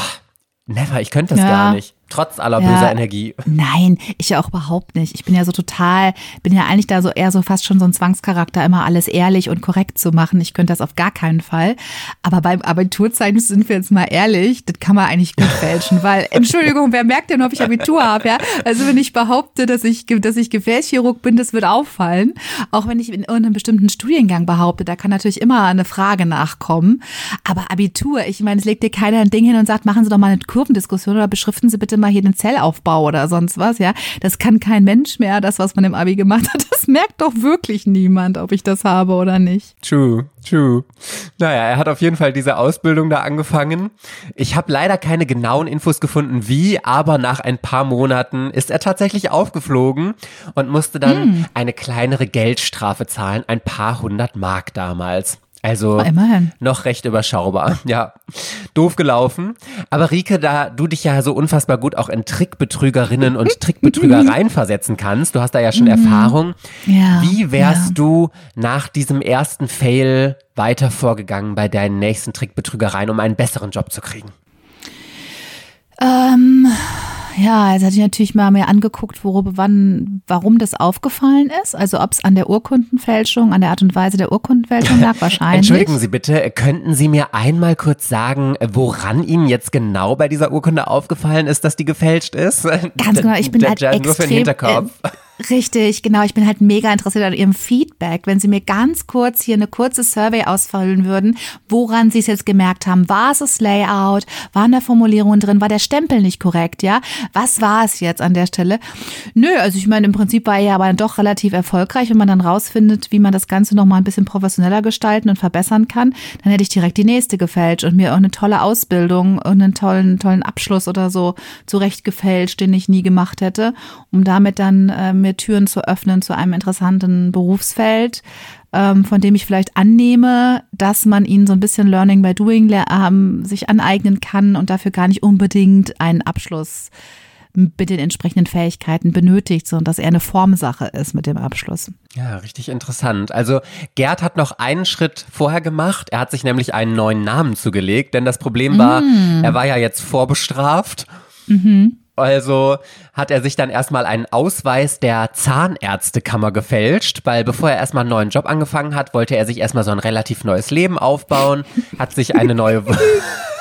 never, ich könnte das Ja. gar nicht. Trotz aller Ja. böser Energie. Nein, ich ja auch überhaupt nicht. Ich bin ja so total, bin ja eigentlich da so eher so fast schon so ein Zwangscharakter, immer alles ehrlich und korrekt zu machen. Ich könnte das auf gar keinen Fall. Aber beim Abiturzeugnis sind wir jetzt mal ehrlich, das kann man eigentlich gut fälschen, weil, Entschuldigung, wer merkt denn, ob ich Abitur habe, ja? Also wenn ich behaupte, dass ich, dass ich Gefäßchirurg bin, das wird auffallen. Auch wenn ich in irgendeinem bestimmten Studiengang behaupte, da kann natürlich immer eine Frage nachkommen. Aber Abitur, ich meine, es legt dir keiner ein Ding hin und sagt, machen Sie doch mal eine Kurvendiskussion oder beschriften Sie bitte mal hier den Zellaufbau oder sonst was, ja. Das kann kein Mensch mehr, das, was man im Abi gemacht hat. Das merkt doch wirklich niemand, ob ich das habe oder nicht. True, true. Naja, er hat auf jeden Fall diese Ausbildung da angefangen. Ich habe leider keine genauen Infos gefunden, wie, aber nach ein paar Monaten ist er tatsächlich aufgeflogen und musste dann eine kleinere Geldstrafe zahlen, ein paar hundert Mark damals. Also noch recht überschaubar. Ja, doof gelaufen. Aber Rike, da du dich ja so unfassbar gut auch in Trickbetrügerinnen und Trickbetrügereien versetzen kannst, du hast da ja schon Erfahrung. Ja, Wie wärst ja. du nach diesem ersten Fail weiter vorgegangen bei deinen nächsten Trickbetrügereien, um einen besseren Job zu kriegen? Ähm, ja, jetzt hatte ich natürlich mal mir angeguckt, worüber, wann, warum das aufgefallen ist. Also ob es an der Urkundenfälschung, an der Art und Weise der Urkundenfälschung lag, wahrscheinlich. Entschuldigen Sie bitte, könnten Sie mir einmal kurz sagen, woran Ihnen jetzt genau bei dieser Urkunde aufgefallen ist, dass die gefälscht ist? Ganz genau, ich bin halt der- Nur für den extrem, Hinterkopf. Äh, richtig, genau, ich bin halt mega interessiert an Ihrem Feedback. Wenn Sie mir ganz kurz hier eine kurze Survey ausfüllen würden, woran Sie es jetzt gemerkt haben. War es das Layout? Waren da Formulierungen drin? War der Stempel nicht korrekt? Ja, was war es jetzt an der Stelle? Nö, also ich meine, im Prinzip war ja aber doch relativ erfolgreich, wenn man dann rausfindet, wie man das Ganze noch mal ein bisschen professioneller gestalten und verbessern kann. Dann hätte ich direkt die nächste gefälscht und mir auch eine tolle Ausbildung und einen tollen, tollen Abschluss oder so zurecht gefälscht, den ich nie gemacht hätte, um damit dann äh, mir Türen zu öffnen zu einem interessanten Berufsfeld, ähm, von dem ich vielleicht annehme, dass man ihn so ein bisschen Learning by Doing ähm, sich aneignen kann und dafür gar nicht unbedingt einen Abschluss mit den entsprechenden Fähigkeiten benötigt, sondern dass er eine Formsache ist mit dem Abschluss. Ja, richtig interessant. Also Gerd hat noch einen Schritt vorher gemacht. Er hat sich nämlich einen neuen Namen zugelegt, denn das Problem war, Mm. er war ja jetzt vorbestraft. Mhm. Also hat er sich dann erstmal einen Ausweis der Zahnärztekammer gefälscht, weil bevor er erstmal einen neuen Job angefangen hat, wollte er sich erstmal so ein relativ neues Leben aufbauen, hat sich eine neue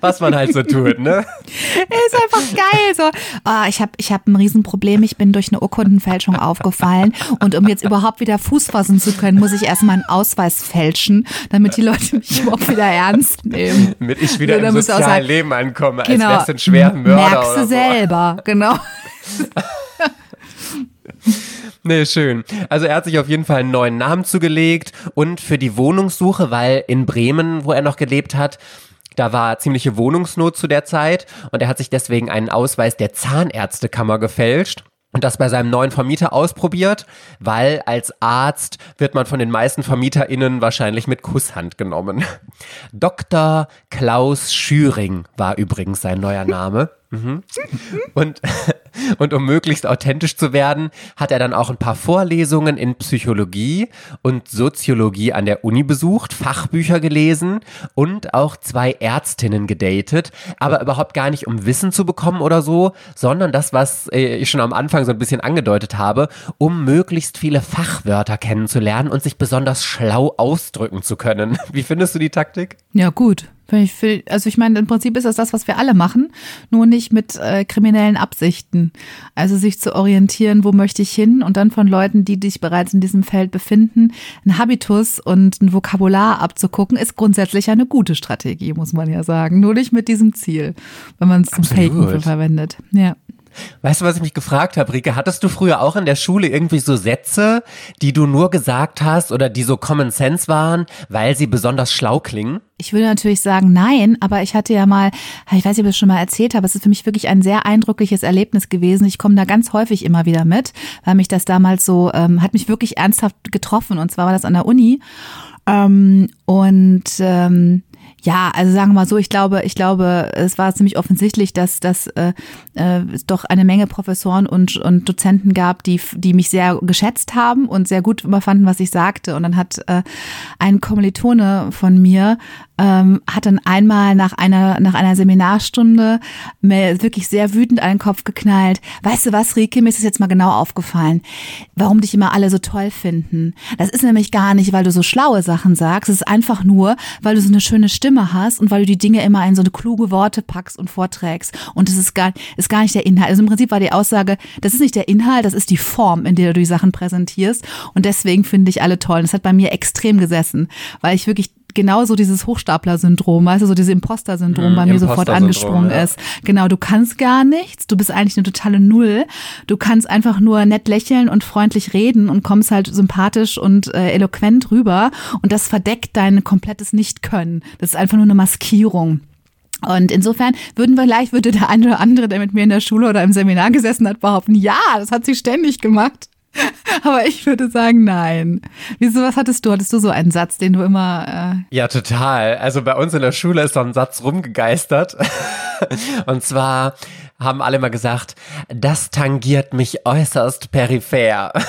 was man halt so tut, ne? Ist einfach geil. So, oh, ich habe ich hab ein Riesenproblem. Ich bin durch eine Urkundenfälschung aufgefallen. Und um jetzt überhaupt wieder Fuß fassen zu können, muss ich erstmal einen Ausweis fälschen, damit die Leute mich überhaupt wieder ernst nehmen. Damit ich wieder So, im sozialen sagen, Leben ankomme, Genau. als wärst du ein schwerer Mörder Merkst du selber, genau. Nee, schön. Also er hat sich auf jeden Fall einen neuen Namen zugelegt und für die Wohnungssuche, weil in Bremen, wo er noch gelebt hat, da war ziemliche Wohnungsnot zu der Zeit und er hat sich deswegen einen Ausweis der Zahnärztekammer gefälscht und das bei seinem neuen Vermieter ausprobiert, weil als Arzt wird man von den meisten VermieterInnen wahrscheinlich mit Kusshand genommen. Dr. Klaus Schüring war übrigens sein neuer Name. Mhm. Und, und um möglichst authentisch zu werden, hat er dann auch ein paar Vorlesungen in Psychologie und Soziologie an der Uni besucht, Fachbücher gelesen und auch zwei Ärztinnen gedatet, aber überhaupt gar nicht, um Wissen zu bekommen oder so, sondern das, was äh, ich schon am Anfang so ein bisschen angedeutet habe, um möglichst viele Fachwörter kennenzulernen und sich besonders schlau ausdrücken zu können. Wie findest du die Taktik? Ja, gut. Ich, also ich meine, im Prinzip ist das das, was wir alle machen, nur nicht mit äh, kriminellen Absichten. Also sich zu orientieren, wo möchte ich hin und dann von Leuten, die sich bereits in diesem Feld befinden, einen Habitus und ein Vokabular abzugucken, ist grundsätzlich eine gute Strategie, muss man ja sagen. Nur nicht mit diesem Ziel, wenn man es zum. Faken verwendet. Ja. Weißt du, was ich mich gefragt habe, Rike? Hattest du früher auch in der Schule irgendwie so Sätze, die du nur gesagt hast oder die so Common Sense waren, weil sie besonders schlau klingen? Ich würde natürlich sagen nein, aber ich hatte ja mal, ich weiß nicht, ob ich das schon mal erzählt habe, es ist für mich wirklich ein sehr eindrückliches Erlebnis gewesen. Ich komme da ganz häufig immer wieder mit, weil mich das damals so, ähm, hat mich wirklich ernsthaft getroffen und zwar war das an der Uni. Ähm, und ähm, ja, also sagen wir mal so, ich glaube, ich glaube, es war ziemlich offensichtlich, dass, dass äh, äh, es doch eine Menge Professoren und, und Dozenten gab, die, die mich sehr geschätzt haben und sehr gut immer fanden, was ich sagte. Und dann hat äh, ein Kommilitone von mir ähm, hat dann einmal nach einer nach einer Seminarstunde mir wirklich sehr wütend den Kopf geknallt. Weißt du was, Rike, mir ist es jetzt mal genau aufgefallen, warum dich immer alle so toll finden. Das ist nämlich gar nicht, weil du so schlaue Sachen sagst. Es ist einfach nur, weil du so eine schöne Stimme hast und weil du die Dinge immer in so eine kluge Worte packst und vorträgst. Und das ist gar, ist gar nicht der Inhalt. Also im Prinzip war die Aussage, das ist nicht der Inhalt, das ist die Form, in der du die Sachen präsentierst. Und deswegen finde ich alle toll. Und das hat bei mir extrem gesessen, weil ich wirklich genauso dieses Hochstapler-Syndrom, weißt du, so dieses Imposter-Syndrom Mhm, bei mir sofort angesprungen ja. ist. Genau, du kannst gar nichts, du bist eigentlich eine totale Null. Du kannst einfach nur nett lächeln und freundlich reden und kommst halt sympathisch und äh, eloquent rüber und das verdeckt dein komplettes Nicht-Können. Das ist einfach nur eine Maskierung. Und insofern würden wir vielleicht, würde der eine oder andere, der mit mir in der Schule oder im Seminar gesessen hat, behaupten, ja, das hat sie ständig gemacht. Aber ich würde sagen, nein. Wieso, was hattest du? Hattest du so einen Satz, den du immer, äh, Ja, total. Also bei uns in der Schule ist so ein Satz rumgegeistert. Und zwar haben alle mal gesagt, das tangiert mich äußerst peripher.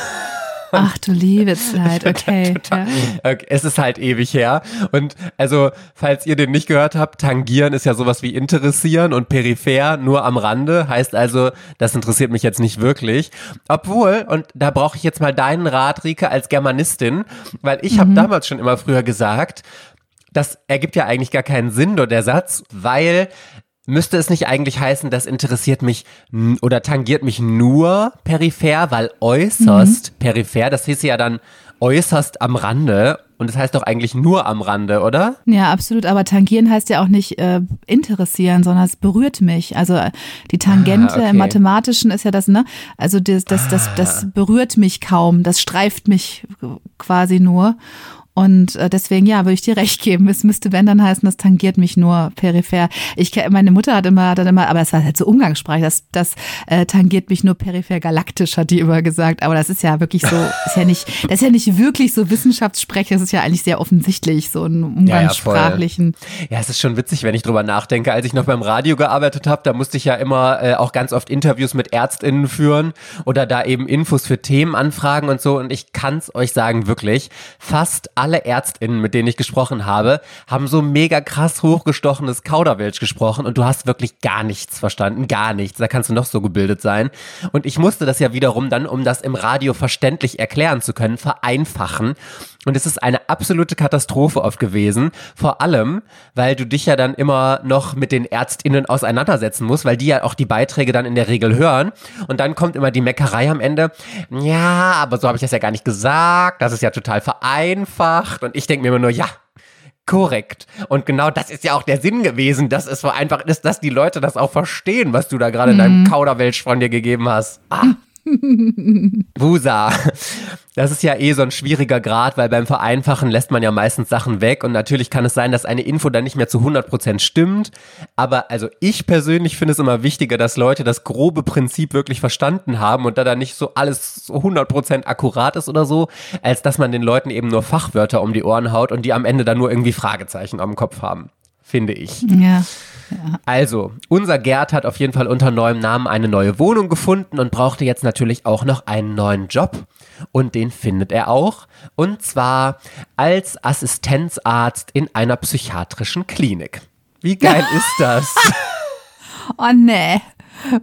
ach du liebe Zeit, okay. ja. Okay, Es ist halt ewig her. Und also, falls ihr den nicht gehört habt, tangieren ist ja sowas wie interessieren und peripher nur am Rande. Heißt also, das interessiert mich jetzt nicht wirklich. Obwohl, und da brauche ich jetzt mal deinen Rat, Rike, als Germanistin, weil ich habe damals schon immer früher gesagt, das ergibt ja eigentlich gar keinen Sinn, nur der Satz, weil müsste es nicht eigentlich heißen, das interessiert mich oder tangiert mich nur peripher, weil äußerst peripher, das hieß ja dann äußerst am Rande und das heißt doch eigentlich nur am Rande, oder? Ja, absolut. Aber tangieren heißt ja auch nicht äh, interessieren, sondern es berührt mich. Also äh, die Tangente Ah, okay. im Mathematischen ist ja das, ne? Also das, das, das, Ah. das berührt mich kaum, das streift mich quasi nur. Und äh, deswegen, ja, würde ich dir recht geben. Es müsste, wenn, dann heißen, das tangiert mich nur peripher. Ich meine Mutter hat immer, hat dann immer, aber es war halt so umgangssprachlich, das, das äh, tangiert mich nur peripher galaktisch, hat die immer gesagt. Aber das ist ja wirklich so, ist ja nicht, das ist ja nicht wirklich so Wissenschaftssprech, das ist ja eigentlich sehr offensichtlich, so ein umgangssprachlichen. Ja, es ist schon witzig, wenn ich drüber nachdenke. Als ich noch beim Radio gearbeitet habe, da musste ich ja immer äh, auch ganz oft Interviews mit ÄrztInnen führen oder da eben Infos für Themen anfragen und so. Und ich kann's euch sagen, wirklich, fast alle ÄrztInnen, mit denen ich gesprochen habe, haben so mega krass hochgestochenes Kauderwelsch gesprochen und du hast wirklich gar nichts verstanden, gar nichts. Da kannst du noch so gebildet sein. Und ich musste das ja wiederum dann, um das im Radio verständlich erklären zu können, vereinfachen. Und es ist eine absolute Katastrophe oft gewesen. Vor allem, weil du dich ja dann immer noch mit den ÄrztInnen auseinandersetzen musst, weil die ja auch die Beiträge dann in der Regel hören. Und dann kommt immer die Meckerei am Ende. Ja, aber so habe ich das ja gar nicht gesagt. Das ist ja total vereinfacht. Und ich denke mir immer nur, ja, Korrekt. Und genau das ist ja auch der Sinn gewesen, dass es vereinfacht ist, dass die Leute das auch verstehen, was du da gerade in deinem mhm. Kauderwelsch von dir gegeben hast. Ah. Busa. Das ist ja eh so ein schwieriger Grad, weil beim Vereinfachen lässt man ja meistens Sachen weg und natürlich kann es sein, dass eine Info dann nicht mehr zu 100% stimmt. Aber also ich persönlich finde es immer wichtiger, dass Leute das grobe Prinzip wirklich verstanden haben und da dann nicht so alles so 100% akkurat ist oder so, als dass man den Leuten eben nur Fachwörter um die Ohren haut und die am Ende dann nur irgendwie Fragezeichen am Kopf haben. Finde ich. Ja. Also, unser Gerd hat auf jeden Fall unter neuem Namen eine neue Wohnung gefunden und brauchte jetzt natürlich auch noch einen neuen Job. Und den findet er auch. Und zwar als Assistenzarzt in einer psychiatrischen Klinik. Wie geil ist das? oh nee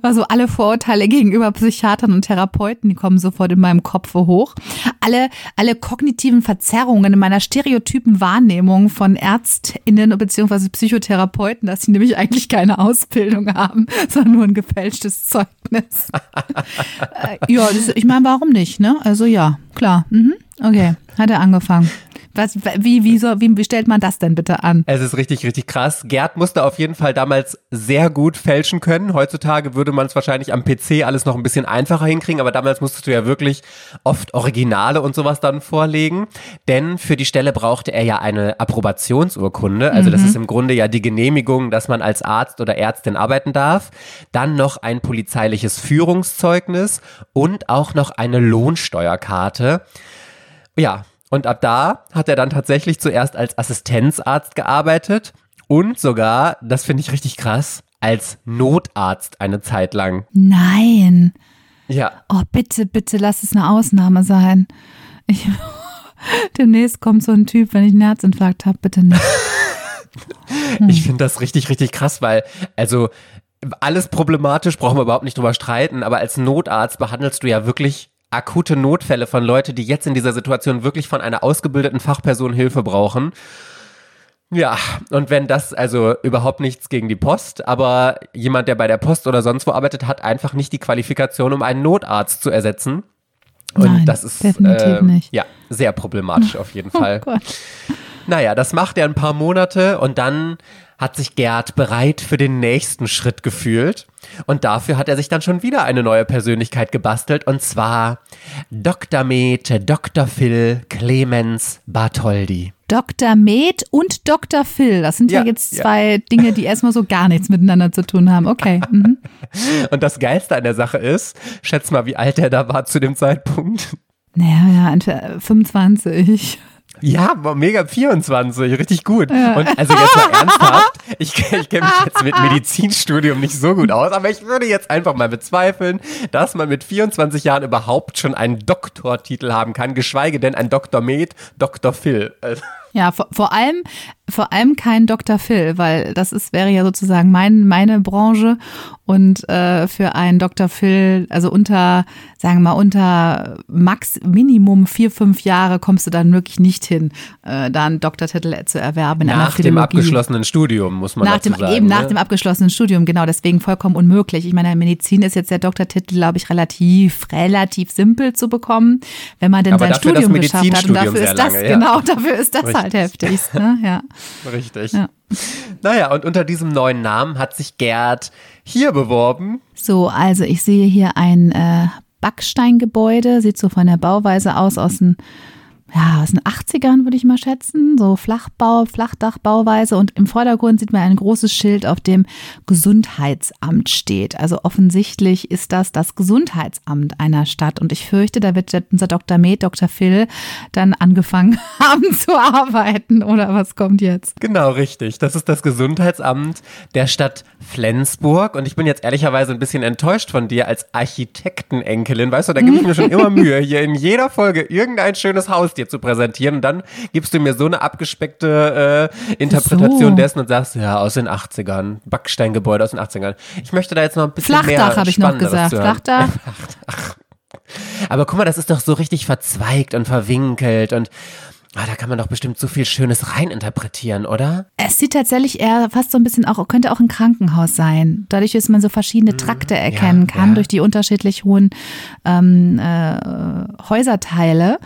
war so alle Vorurteile gegenüber Psychiatern und Therapeuten, die kommen sofort in meinem Kopf hoch. Alle, alle kognitiven Verzerrungen in meiner stereotypen Wahrnehmung von ÄrztInnen bzw. Psychotherapeuten, dass sie nämlich eigentlich keine Ausbildung haben, sondern nur ein gefälschtes Zeugnis. äh, ja, das, ich meine, warum nicht, ne? Also ja, klar. Mhm. Okay, hat er angefangen. Was, wie, wie, so, wie, wie stellt man das denn bitte an? Es ist richtig, richtig krass. Gerd musste auf jeden Fall damals sehr gut fälschen können. Heutzutage würde man es wahrscheinlich am PC alles noch ein bisschen einfacher hinkriegen, aber damals musstest du ja wirklich oft Originale und sowas dann vorlegen. Denn für die Stelle brauchte er ja eine Approbationsurkunde. Also mhm. das ist im Grunde ja die Genehmigung, dass man als Arzt oder Ärztin arbeiten darf. Dann noch ein polizeiliches Führungszeugnis und auch noch eine Lohnsteuerkarte. Ja, und ab da hat er dann tatsächlich zuerst als Assistenzarzt gearbeitet und sogar, das finde ich richtig krass, als Notarzt eine Zeit lang. Nein. Ja. Oh, bitte, bitte lass es eine Ausnahme sein. Ich, demnächst kommt so ein Typ, wenn ich einen Herzinfarkt habe, bitte nicht. Ich finde das richtig, richtig krass, weil, also, alles problematisch, brauchen wir überhaupt nicht drüber streiten, aber als Notarzt behandelst du ja wirklich akute Notfälle von Leuten, die jetzt in dieser Situation wirklich von einer ausgebildeten Fachperson Hilfe brauchen. Ja, und wenn das also überhaupt nichts gegen die Post, aber jemand, der bei der Post oder sonst wo arbeitet, hat einfach nicht die Qualifikation, um einen Notarzt zu ersetzen. Und Nein, das ist äh, ja sehr problematisch auf jeden Fall. Oh naja, das macht er ein paar Monate und dann hat sich Gerd bereit für den nächsten Schritt gefühlt. Und dafür hat er sich dann schon wieder eine neue Persönlichkeit gebastelt. Und zwar Dr. Med, Dr. Phil Clemens Bartholdi. Dr. Med und Dr. Phil. Das sind ja, ja jetzt zwei ja. Dinge, die erstmal so gar nichts miteinander zu tun haben. Okay. Mhm. Und das Geilste an der Sache ist, schätz mal, wie alt er da war zu dem Zeitpunkt. Naja, ja, 25. Ja, mega 24, richtig gut. Ja. Und also jetzt mal ernsthaft, ich, ich kenne mich jetzt mit Medizinstudium nicht so gut aus, aber ich würde jetzt einfach mal bezweifeln, dass man mit 24 Jahren überhaupt schon einen Doktortitel haben kann, geschweige denn ein Dr. Med, Dr. Phil. Also ja, vor, vor allem, vor allem kein Dr. Phil, weil das ist, wäre ja sozusagen mein, meine Branche und äh, für einen Dr. Phil, also unter, sagen wir mal, unter Max Minimum vier, fünf Jahre kommst du dann wirklich nicht hin, äh, da einen Doktortitel zu erwerben. nach dem abgeschlossenen Studium, muss man nach dem, sagen. Eben ne? nach dem abgeschlossenen Studium, genau, deswegen vollkommen unmöglich. Ich meine, in Medizin ist jetzt der Doktortitel, glaube ich, relativ, relativ simpel zu bekommen, wenn man denn Aber sein Studium geschafft hat. Und dafür ist das, lange, ja. genau, dafür ist das halt heftig. Ne? Ja. Richtig. Ja. Naja, und unter diesem neuen Namen hat sich Gerd hier beworben. So, also ich sehe hier ein äh, Backsteingebäude, sieht so von der Bauweise aus, aus den ja, aus den 80ern würde ich mal schätzen, so Flachbau, Flachdachbauweise und im Vordergrund sieht man ein großes Schild, auf dem Gesundheitsamt steht. Also offensichtlich ist das das Gesundheitsamt einer Stadt und ich fürchte, da wird unser Dr. Med, Dr. Phil dann angefangen haben zu arbeiten oder was kommt jetzt? Genau, richtig. Das ist das Gesundheitsamt der Stadt Flensburg und ich bin jetzt ehrlicherweise ein bisschen enttäuscht von dir als Architektenenkelin. Weißt du, da gebe ich mir schon immer Mühe, hier in jeder Folge irgendein schönes Haus dir zu präsentieren. Und dann gibst du mir so eine abgespeckte äh, Interpretation So. dessen und sagst, ja, aus den 80ern, Backsteingebäude aus den 80ern. Ich möchte da jetzt noch ein bisschen mehr Flachdach habe ich noch gesagt. hören. Flachdach. Aber guck mal, das ist doch so richtig verzweigt und verwinkelt und ah, da kann man doch bestimmt so viel Schönes reininterpretieren, oder? Es sieht tatsächlich eher fast so ein bisschen auch, könnte auch ein Krankenhaus sein. Dadurch, dass man so verschiedene Trakte erkennen kann, ja. durch die unterschiedlich hohen ähm, äh, Häuserteile.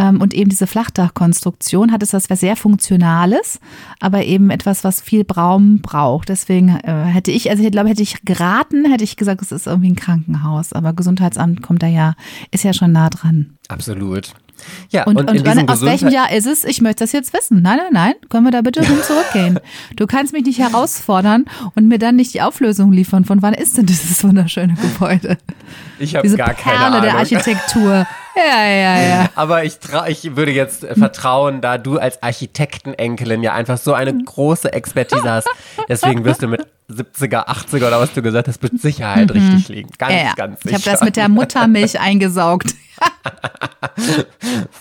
Ähm, Und eben diese Flachdachkonstruktion hat es was sehr Funktionales, aber eben etwas, was viel Raum braucht. Deswegen äh, hätte ich, also ich glaube, hätte ich geraten, hätte ich gesagt, es ist irgendwie ein Krankenhaus. Aber Gesundheitsamt kommt da ja, ist ja schon nah dran. Absolut. Ja, Und, und, und, wann, aus welchem Jahr ist es? Ich möchte das jetzt wissen. Nein, nein, nein. Können wir da bitte hin zurückgehen? Du kannst mich nicht herausfordern und mir dann nicht die Auflösung liefern. Von wann ist denn dieses wunderschöne Gebäude? Ich habe Diese gar keine Perle Ahnung. der Architektur. Ja, ja, ja. Aber ich, trau, ich würde jetzt äh, vertrauen, da du als Architektenenkelin ja einfach so eine große Expertise hast. Deswegen wirst du mit 70er, 80er oder was du gesagt hast, mit Sicherheit richtig liegen. Ganz, Mhm. ja, ja. ganz Ich sicher. habe das mit der Muttermilch eingesaugt.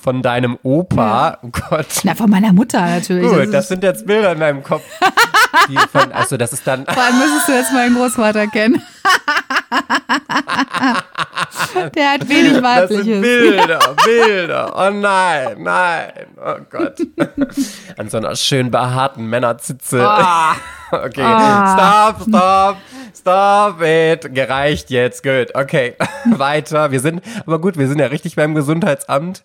Von deinem Opa. Oh Gott. Na, von meiner Mutter natürlich. Gut, Das das sind jetzt Bilder in meinem Kopf. Von, also das ist dann, vor allem müsstest du jetzt meinen Großvater kennen. der hat wenig das sind weibliches. Bilder, Bilder. Oh nein, nein, oh Gott. An so einer schön behaarten Männerzitze. Ah. Okay, stop, stop, stop it. Gereicht jetzt, gut. Okay, weiter. Wir sind, aber gut, wir sind ja richtig beim Gesundheitsamt.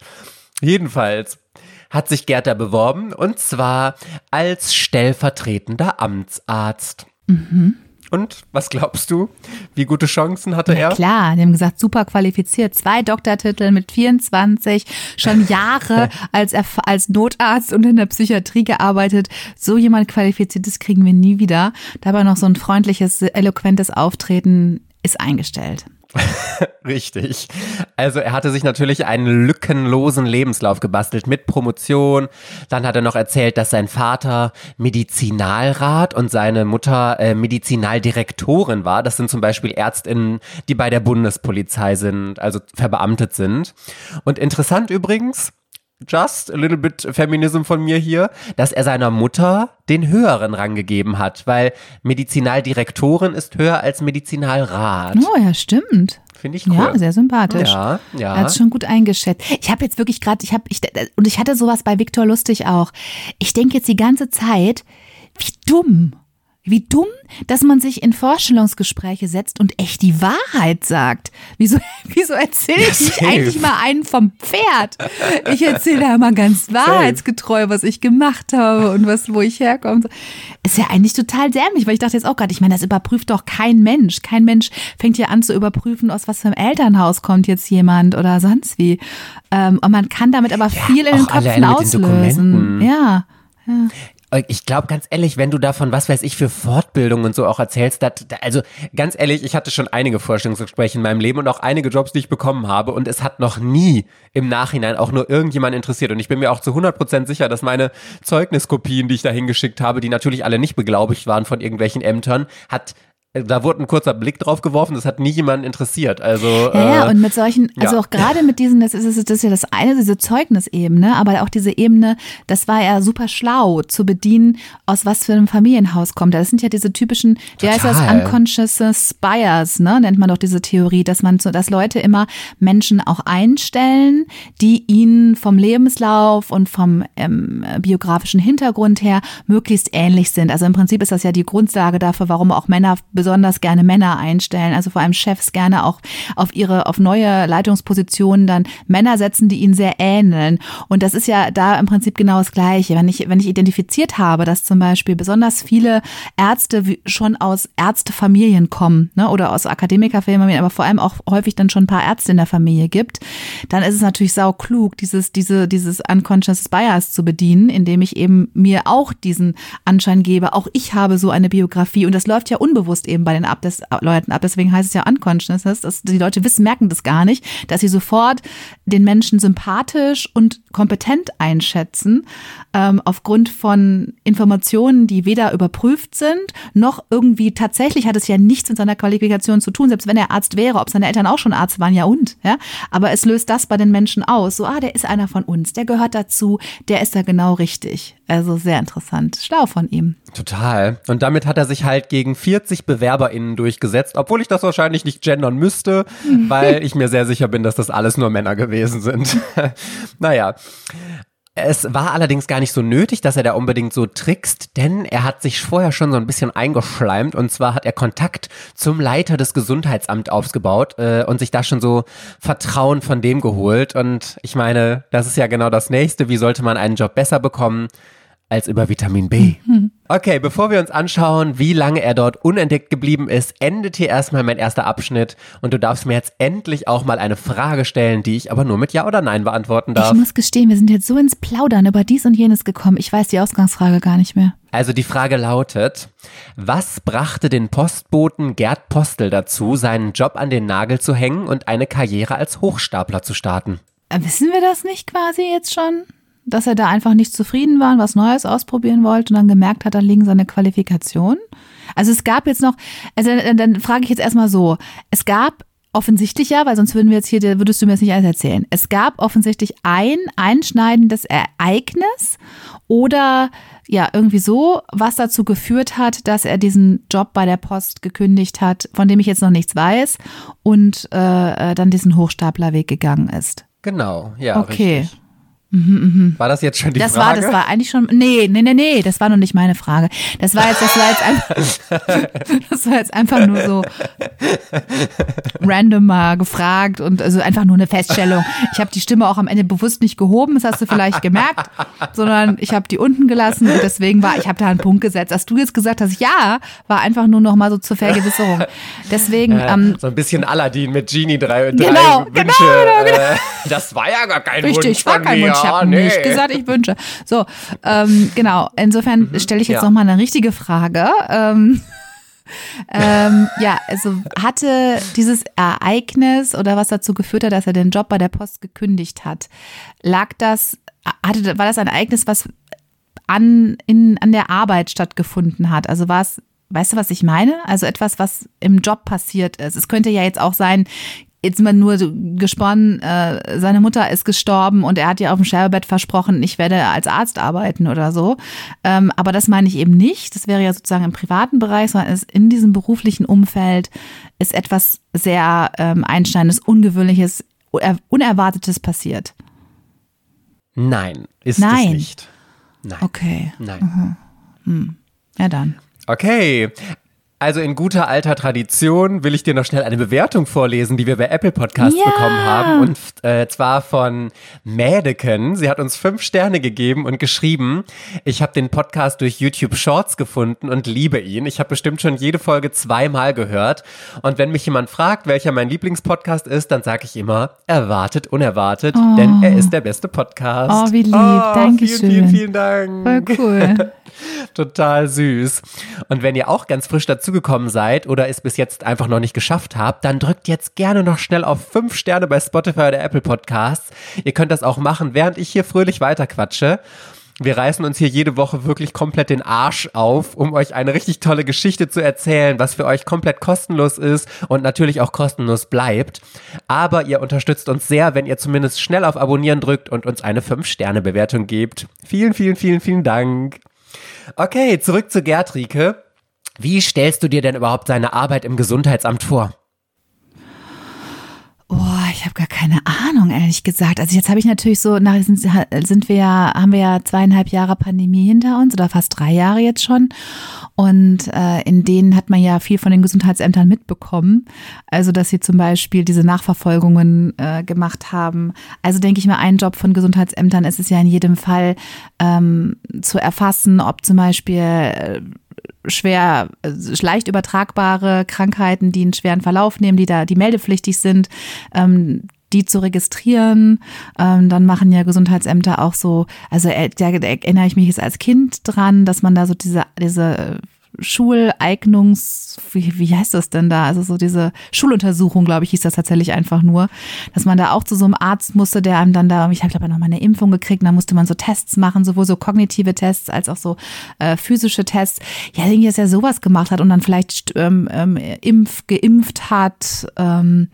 Jedenfalls hat sich Gerda beworben und zwar als stellvertretender Amtsarzt. Mhm. Und was glaubst du? Wie gute Chancen hatte er? Klar, die haben gesagt, super qualifiziert. Zwei Doktortitel mit 24, schon Jahre als, als Notarzt und in der Psychiatrie gearbeitet. So jemand Qualifiziertes kriegen wir nie wieder. Dabei noch so ein freundliches, eloquentes Auftreten ist eingestellt. Richtig. Also er hatte sich natürlich einen lückenlosen Lebenslauf gebastelt mit Promotion. Dann hat er noch erzählt, dass sein Vater Medizinalrat und seine Mutter äh, Medizinaldirektorin war. Das sind zum Beispiel Ärztinnen, die bei der Bundespolizei sind, also verbeamtet sind. Und interessant übrigens, just a little bit Feminism von mir hier, dass er seiner Mutter den höheren Rang gegeben hat, weil Medizinaldirektorin ist höher als Medizinalrat. Oh ja, stimmt. Finde ich cool. Ja, sehr sympathisch. Ja, ja. Er hat es schon gut eingeschätzt. Ich habe jetzt wirklich gerade, ich habe, ich, und ich hatte sowas bei Viktor Lustig auch. Ich denke jetzt die ganze Zeit, wie dumm. Wie dumm, dass man sich in Vorstellungsgespräche setzt und echt die Wahrheit sagt. Wieso, wieso erzähle ich nicht safe. eigentlich mal einen vom Pferd? Ich erzähle da immer ganz wahrheitsgetreu, was ich gemacht habe und was, wo ich herkomme. Ist ja eigentlich total dämlich, weil ich dachte jetzt auch gerade, ich meine, das überprüft doch kein Mensch. Kein Mensch fängt ja an zu überprüfen, aus was für einem Elternhaus kommt jetzt jemand oder sonst wie. Ähm, und man kann damit aber viel in den Köpfen den auslösen. Dokumenten. Ja. Ich glaube, ganz ehrlich, wenn du davon, was weiß ich, für Fortbildung und so auch erzählst, dat, da, also ganz ehrlich, ich hatte schon einige Vorstellungsgespräche in meinem Leben und auch einige Jobs, die ich bekommen habe und es hat noch nie im Nachhinein auch nur irgendjemand interessiert. Und ich bin mir auch zu 100% sicher, dass meine Zeugniskopien, die ich da hingeschickt habe, die natürlich alle nicht beglaubigt waren von irgendwelchen Ämtern, hat da wurde ein kurzer Blick drauf geworfen, das hat nie jemanden interessiert. Also Ja, ja, äh, und mit solchen, also ja. auch gerade mit diesen, das ist, das ist ja das eine, diese Zeugnisebene, aber auch diese Ebene, das war ja super schlau zu bedienen, aus was für einem Familienhaus kommt. Das sind ja diese typischen, wie heißt das, unconscious bias, ne, nennt man doch diese Theorie, dass man so, dass Leute immer Menschen auch einstellen, die ihnen vom Lebenslauf und vom ähm, biografischen Hintergrund her möglichst ähnlich sind. Also im Prinzip ist das ja die Grundlage dafür, warum auch Männer besonders gerne Männer einstellen, also vor allem Chefs gerne auch auf ihre, auf neue Leitungspositionen dann Männer setzen, die ihnen sehr ähneln. Und das ist ja da im Prinzip genau das Gleiche. Wenn ich, wenn ich identifiziert habe, dass zum Beispiel besonders viele Ärzte schon aus Ärztefamilien kommen, ne, oder aus Akademikerfamilien, aber vor allem auch häufig dann schon ein paar Ärzte in der Familie gibt, dann ist es natürlich sau klug, dieses, diese, dieses unconscious bias zu bedienen, indem ich eben mir auch diesen Anschein gebe, auch ich habe so eine Biografie und das läuft ja unbewusst eben eben bei den Abdes-Leuten ab. Deswegen heißt es ja Unconsciousness. Dass die Leute wissen, merken das gar nicht, dass sie sofort den Menschen sympathisch und kompetent einschätzen, ähm, aufgrund von Informationen, die weder überprüft sind, noch irgendwie tatsächlich hat es ja nichts mit seiner Qualifikation zu tun, selbst wenn er Arzt wäre, ob seine Eltern auch schon Arzt waren, ja und, ja. Aber es löst das bei den Menschen aus. So, ah, der ist einer von uns, der gehört dazu, der ist da genau richtig. Also sehr interessant. Schlau von ihm. Total. Und damit hat er sich halt gegen 40 BewerberInnen durchgesetzt, obwohl ich das wahrscheinlich nicht gendern müsste, weil ich mir sehr sicher bin, dass das alles nur Männer gewesen sind. naja. Es war allerdings gar nicht so nötig, dass er da unbedingt so trickst, denn er hat sich vorher schon so ein bisschen eingeschleimt und zwar hat er Kontakt zum Leiter des Gesundheitsamts aufgebaut äh, und sich da schon so Vertrauen von dem geholt. Und ich meine, das ist ja genau das nächste. Wie sollte man einen Job besser bekommen? Als über Vitamin B. Okay, bevor wir uns anschauen, wie lange er dort unentdeckt geblieben ist, endet hier erstmal mein erster Abschnitt und du darfst mir jetzt endlich auch mal eine Frage stellen, die ich aber nur mit Ja oder Nein beantworten darf. Ich muss gestehen, wir sind jetzt so ins Plaudern über dies und jenes gekommen. Ich weiß die Ausgangsfrage gar nicht mehr. Also die Frage lautet, was brachte den Postboten Gerd Postel dazu, seinen Job an den Nagel zu hängen und eine Karriere als Hochstapler zu starten? Äh, Wissen wir das nicht quasi jetzt schon? Dass er da einfach nicht zufrieden war und was Neues ausprobieren wollte und dann gemerkt hat, da liegen seine Qualifikationen? Also es gab jetzt noch, also dann, dann frage ich jetzt erstmal so, es gab offensichtlich ja, weil sonst würden wir jetzt hier, würdest du mir jetzt nicht alles erzählen. Es gab offensichtlich ein einschneidendes Ereignis oder ja, irgendwie so, was dazu geführt hat, dass er diesen Job bei der Post gekündigt hat, von dem ich jetzt noch nichts weiß und äh, dann diesen Hochstaplerweg gegangen ist. Genau, ja. Okay. Richtig. Mhm, war das jetzt schon die das Frage? Das war, das war eigentlich schon, nee, nee, nee, nee, das war noch nicht meine Frage. Das war jetzt, das war jetzt einfach, das war jetzt einfach nur so random mal gefragt und also einfach nur eine Feststellung. Ich habe die Stimme auch am Ende bewusst nicht gehoben, das hast du vielleicht gemerkt, sondern ich habe die unten gelassen und deswegen war, ich habe da einen Punkt gesetzt. Als du jetzt gesagt hast, ja, war einfach nur noch mal so zur Vergewisserung. Deswegen, äh, ähm, so ein bisschen Aladdin mit Genie drei, drei genau, Wünsche. Genau, genau, äh, das war ja gar kein Richtig, Wunsch war kein. Wunsch. Ich habe nee. nicht gesagt, ich wünsche. So, ähm, genau. Insofern stelle ich jetzt ja. noch mal eine richtige Frage. Ähm, ähm, ja, also hatte dieses Ereignis oder was dazu geführt hat, dass er den Job bei der Post gekündigt hat, lag das, hatte, war das ein Ereignis, was an, in, an der Arbeit stattgefunden hat? Also war es, weißt du, was ich meine? Also etwas, was im Job passiert ist. Es könnte ja jetzt auch sein, jetzt mal nur so gesponnen, äh, seine Mutter ist gestorben und er hat ihr auf dem Sterbebett versprochen, ich werde als Arzt arbeiten oder so. Ähm, aber das meine ich eben nicht. Das wäre ja sozusagen im privaten Bereich, sondern es in diesem beruflichen Umfeld ist etwas sehr ähm, Einschneidendes, Ungewöhnliches, Unerwartetes passiert. Nein, ist Nein. es nicht. Nein. Okay. Nein. Hm. Ja dann. Okay. Also in guter alter Tradition will ich dir noch schnell eine Bewertung vorlesen, die wir bei Apple Podcasts Ja. bekommen haben. Und äh, zwar von Mädeken. Sie hat uns fünf Sterne gegeben und geschrieben, ich habe den Podcast durch YouTube Shorts gefunden und liebe ihn. Ich habe bestimmt schon jede Folge zweimal gehört. Und wenn mich jemand fragt, welcher mein Lieblingspodcast ist, dann sage ich immer, erwartet, unerwartet, denn er ist der beste Podcast. Oh, wie lieb. Dankeschön. Vielen, vielen, vielen Dank. Voll cool. Total süß. Und wenn ihr auch ganz frisch dazugekommen seid oder es bis jetzt einfach noch nicht geschafft habt, dann drückt jetzt gerne noch schnell auf 5 Sterne bei Spotify oder Apple Podcasts. Ihr könnt das auch machen, während ich hier fröhlich weiterquatsche. Wir reißen uns hier jede Woche wirklich komplett den Arsch auf, um euch eine richtig tolle Geschichte zu erzählen, was für euch komplett kostenlos ist und natürlich auch kostenlos bleibt. Aber ihr unterstützt uns sehr, wenn ihr zumindest schnell auf Abonnieren drückt und uns eine 5-Sterne-Bewertung gebt. Vielen, vielen, vielen, vielen Dank. Okay, zurück zu Gerd Rieke. Wie stellst du dir denn überhaupt seine Arbeit im Gesundheitsamt vor? Ich habe gar keine Ahnung, ehrlich gesagt. Also jetzt habe ich natürlich so, nach sind, sind wir ja, haben wir ja zweieinhalb Jahre Pandemie hinter uns oder fast drei Jahre jetzt schon. Und äh, in denen hat man ja viel von den Gesundheitsämtern mitbekommen. Also, dass sie zum Beispiel diese Nachverfolgungen äh, gemacht haben. Also denke ich mal, ein Job von Gesundheitsämtern ist es ja in jedem Fall ähm, zu erfassen, ob zum Beispiel äh, schwer, äh, leicht übertragbare Krankheiten, die einen schweren Verlauf nehmen, die da, die meldepflichtig sind, ähm, die zu registrieren. Ähm, dann machen ja Gesundheitsämter auch so, also äh, da erinnere ich mich jetzt als Kind dran, dass man da so diese, diese Schuleignungs, wie, wie heißt das denn da? Also so diese Schuluntersuchung, glaube ich, hieß das tatsächlich einfach nur, dass man da auch zu so einem Arzt musste, der einem dann da, ich habe ich noch mal eine Impfung gekriegt, und da musste man so Tests machen, sowohl so kognitive Tests als auch so äh, physische Tests. Ja, irgendwie, dass er sowas gemacht hat und dann vielleicht ähm, ähm, impf, geimpft hat, ähm,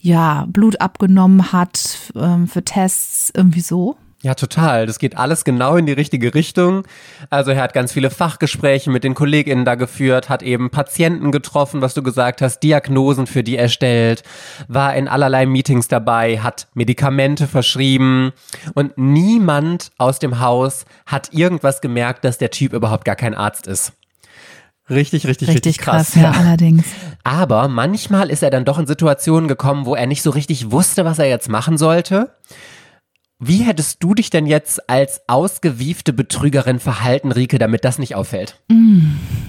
ja, Blut abgenommen hat ähm, für Tests, irgendwie so. Ja, total. Das geht alles genau in die richtige Richtung. Also er hat ganz viele Fachgespräche mit den KollegInnen da geführt, hat eben Patienten getroffen, was du gesagt hast, Diagnosen für die erstellt, war in allerlei Meetings dabei, hat Medikamente verschrieben und niemand aus dem Haus hat irgendwas gemerkt, dass der Typ überhaupt gar kein Arzt ist. Richtig, richtig, richtig, Richtig krass. krass, ja, allerdings. Aber manchmal ist er dann doch in Situationen gekommen, wo er nicht so richtig wusste, was er jetzt machen sollte. Wie hättest du dich denn jetzt als ausgewiefte Betrügerin verhalten, Rike, damit das nicht auffällt?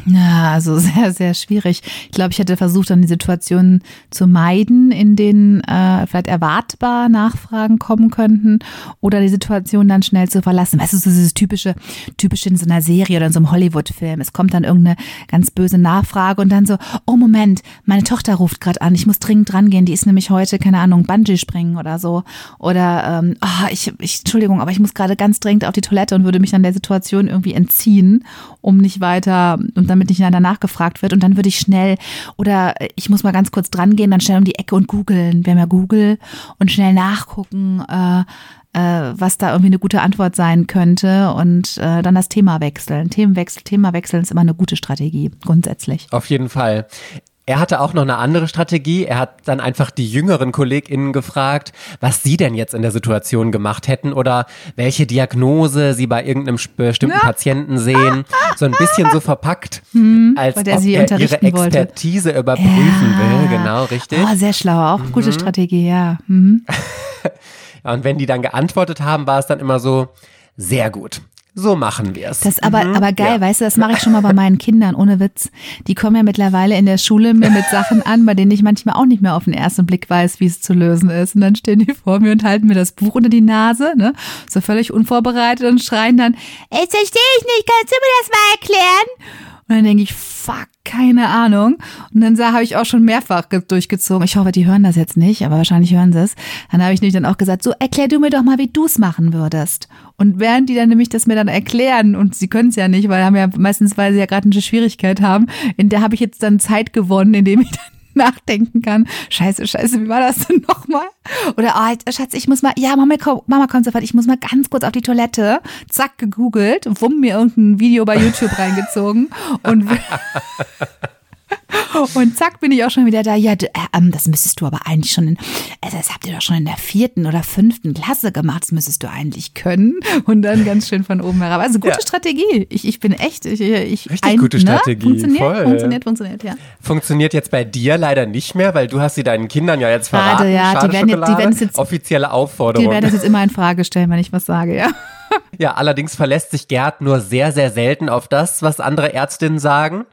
Ja, also sehr, sehr schwierig. Ich glaube, ich hätte versucht, dann die Situationen zu meiden, in denen äh, vielleicht erwartbar Nachfragen kommen könnten oder die Situation dann schnell zu verlassen. Weißt du, so dieses typische, typische in so einer Serie oder in so einem Hollywood-Film. Es kommt dann irgendeine ganz böse Nachfrage und dann so, oh Moment, meine Tochter ruft gerade an, ich muss dringend rangehen, die ist nämlich heute, keine Ahnung, Bungee springen oder so. Oder, ähm, ah, ich, ich, Entschuldigung, aber ich muss gerade ganz dringend auf die Toilette und würde mich dann der Situation irgendwie entziehen, um nicht weiter und damit nicht danach gefragt wird. Und dann würde ich schnell, oder ich muss mal ganz kurz dran gehen, dann schnell um die Ecke und googeln. Wir haben ja Google und schnell nachgucken, äh, äh, was da irgendwie eine gute Antwort sein könnte und äh, dann das Thema wechseln. Themenwechsel, Thema wechseln ist immer eine gute Strategie, grundsätzlich. Auf jeden Fall. Er hatte auch noch eine andere Strategie. Er hat dann einfach die jüngeren KollegInnen gefragt, was sie denn jetzt in der Situation gemacht hätten oder welche Diagnose sie bei irgendeinem bestimmten Patienten sehen. So ein bisschen so verpackt, als weil der ob er ihre unterrichten wollte. Expertise überprüfen Ja. will. Genau, richtig. Oh, sehr schlau, auch gute Strategie, ja. Mhm. Ja, und wenn die dann geantwortet haben, war es dann immer so, sehr gut. So machen wir es. Das aber, aber geil, Ja. weißt du, das mache ich schon mal bei meinen Kindern, ohne Witz. Die kommen ja mittlerweile in der Schule mir mit Sachen an, bei denen ich manchmal auch nicht mehr auf den ersten Blick weiß, wie es zu lösen ist. Und dann stehen die vor mir und halten mir das Buch unter die Nase, ne, so völlig unvorbereitet und schreien dann, ey, verstehe ich nicht, kannst du mir das mal erklären? Und dann denke ich, fuck, keine Ahnung. Und dann habe ich auch schon mehrfach ge- durchgezogen. Ich hoffe, die hören das jetzt nicht, aber wahrscheinlich hören sie es. Dann habe ich nämlich dann auch gesagt, so erklär du mir doch mal, wie du es machen würdest. Und während die dann nämlich das mir dann erklären, und sie können es ja nicht, weil haben ja meistens, weil sie ja gerade eine Schwierigkeit haben, in der habe ich jetzt dann Zeit gewonnen, indem ich dann nachdenken kann. Scheiße, scheiße, wie war das denn nochmal? Oder, oh, Schatz, ich muss mal, ja, Mama, komm, Mama kommt sofort, ich muss mal ganz kurz auf die Toilette. Zack, gegoogelt, wumm, mir irgendein Video bei YouTube reingezogen und und zack, bin ich auch schon wieder da. Ja, äh, ähm, das müsstest du aber eigentlich schon in, also das habt ihr doch schon in der vierten oder fünften Klasse gemacht. Das müsstest du eigentlich können. Und dann ganz schön von oben herab. Also gute Ja. Strategie. Ich, ich bin echt, ich, ich Richtig gute Strategie, Funktioniert, voll. funktioniert, funktioniert, ja. Funktioniert jetzt bei dir leider nicht mehr, weil du hast sie deinen Kindern ja jetzt Schade, verraten. ja, die Schade werden jetzt- die werden es jetzt- Offizielle Die Aufforderung. werden das jetzt immer in Frage stellen, wenn ich was sage, ja. Ja, allerdings verlässt sich Gerd nur sehr, sehr selten auf das, was andere Ärztinnen sagen.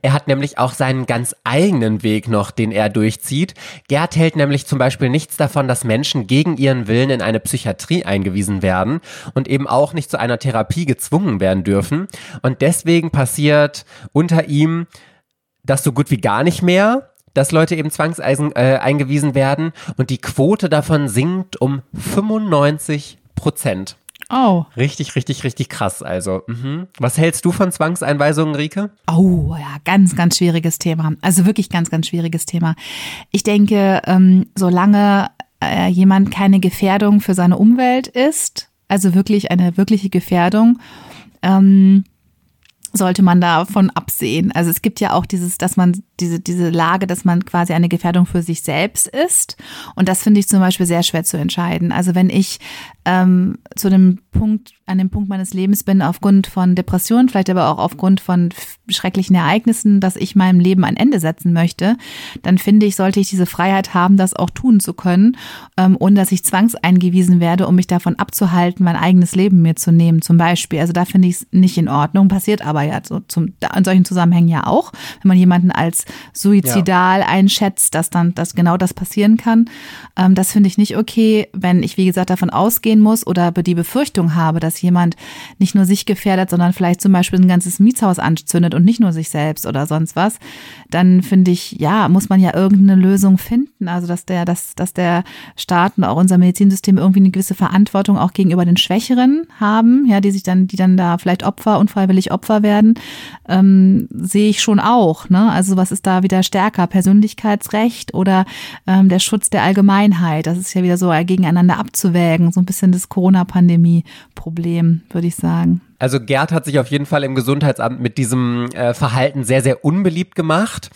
Er hat nämlich auch seinen ganz eigenen Weg noch, den er durchzieht. Gerd hält nämlich zum Beispiel nichts davon, dass Menschen gegen ihren Willen in eine Psychiatrie eingewiesen werden und eben auch nicht zu einer Therapie gezwungen werden dürfen. Und deswegen passiert unter ihm das so gut wie gar nicht mehr dass Leute eben zwangseisen äh, eingewiesen werden und die Quote davon sinkt um 95 Prozent. Oh. Richtig, richtig, richtig krass. Also, mhm. was hältst du von Zwangseinweisungen, Rike? Oh, ja, ganz, ganz schwieriges Thema. Also wirklich ganz, ganz schwieriges Thema. Ich denke, ähm, solange äh, jemand keine Gefährdung für seine Umwelt ist, also wirklich eine wirkliche Gefährdung, ähm, sollte man davon absehen. Also es gibt ja auch dieses, dass man diese, diese Lage, dass man quasi eine Gefährdung für sich selbst ist. Und das finde ich zum Beispiel sehr schwer zu entscheiden. Also wenn ich ähm, zu dem Punkt, an dem Punkt meines Lebens bin, aufgrund von Depressionen, vielleicht aber auch aufgrund von schrecklichen Ereignissen, dass ich meinem Leben ein Ende setzen möchte, dann finde ich, sollte ich diese Freiheit haben, das auch tun zu können, ähm, ohne dass ich zwangseingewiesen werde, um mich davon abzuhalten, mein eigenes Leben mir zu nehmen, zum Beispiel. Also da finde ich es nicht in Ordnung, passiert aber ja so zum, da- in solchen Zusammenhängen ja auch, wenn man jemanden als suizidal ja. einschätzt, dass dann dass genau das passieren kann. Ähm, das finde ich nicht okay, wenn ich, wie gesagt, davon ausgehen muss oder die Befürchtung habe, dass jemand nicht nur sich gefährdet, sondern vielleicht zum Beispiel ein ganzes Mietshaus anzündet und nicht nur sich selbst oder sonst was, dann finde ich, ja, muss man ja irgendeine Lösung finden. Also dass der, dass, dass der Staat und auch unser Medizinsystem irgendwie eine gewisse Verantwortung auch gegenüber den Schwächeren haben, ja, die sich dann, die dann da vielleicht Opfer, unfreiwillig Opfer werden, ähm, sehe ich schon auch. Ne? Also was ist da wieder stärker? Persönlichkeitsrecht oder ähm, der Schutz der Allgemeinheit? Das ist ja wieder so gegeneinander abzuwägen, so ein bisschen das Corona-Pandemie-Problem, würde ich sagen. Also Gerd hat sich auf jeden Fall im Gesundheitsamt mit diesem äh, Verhalten sehr, sehr unbeliebt gemacht.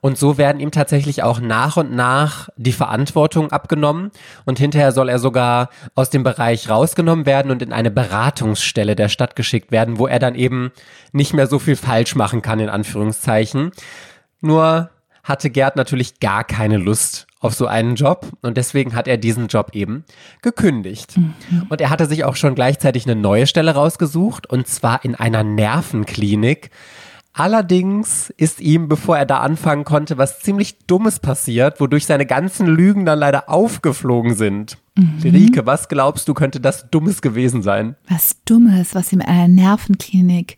Und so werden ihm tatsächlich auch nach und nach die Verantwortung abgenommen. Und hinterher soll er sogar aus dem Bereich rausgenommen werden und in eine Beratungsstelle der Stadt geschickt werden, wo er dann eben nicht mehr so viel falsch machen kann, in Anführungszeichen. Nur hatte Gerd natürlich gar keine Lust auf so einen Job und deswegen hat er diesen Job eben gekündigt. Mhm. Und er hatte sich auch schon gleichzeitig eine neue Stelle rausgesucht und zwar in einer Nervenklinik. Allerdings ist ihm, bevor er da anfangen konnte, was ziemlich Dummes passiert, wodurch seine ganzen Lügen dann leider aufgeflogen sind. Mhm. Rike, was glaubst du, könnte das Dummes gewesen sein? Was Dummes, was ihm in einer Nervenklinik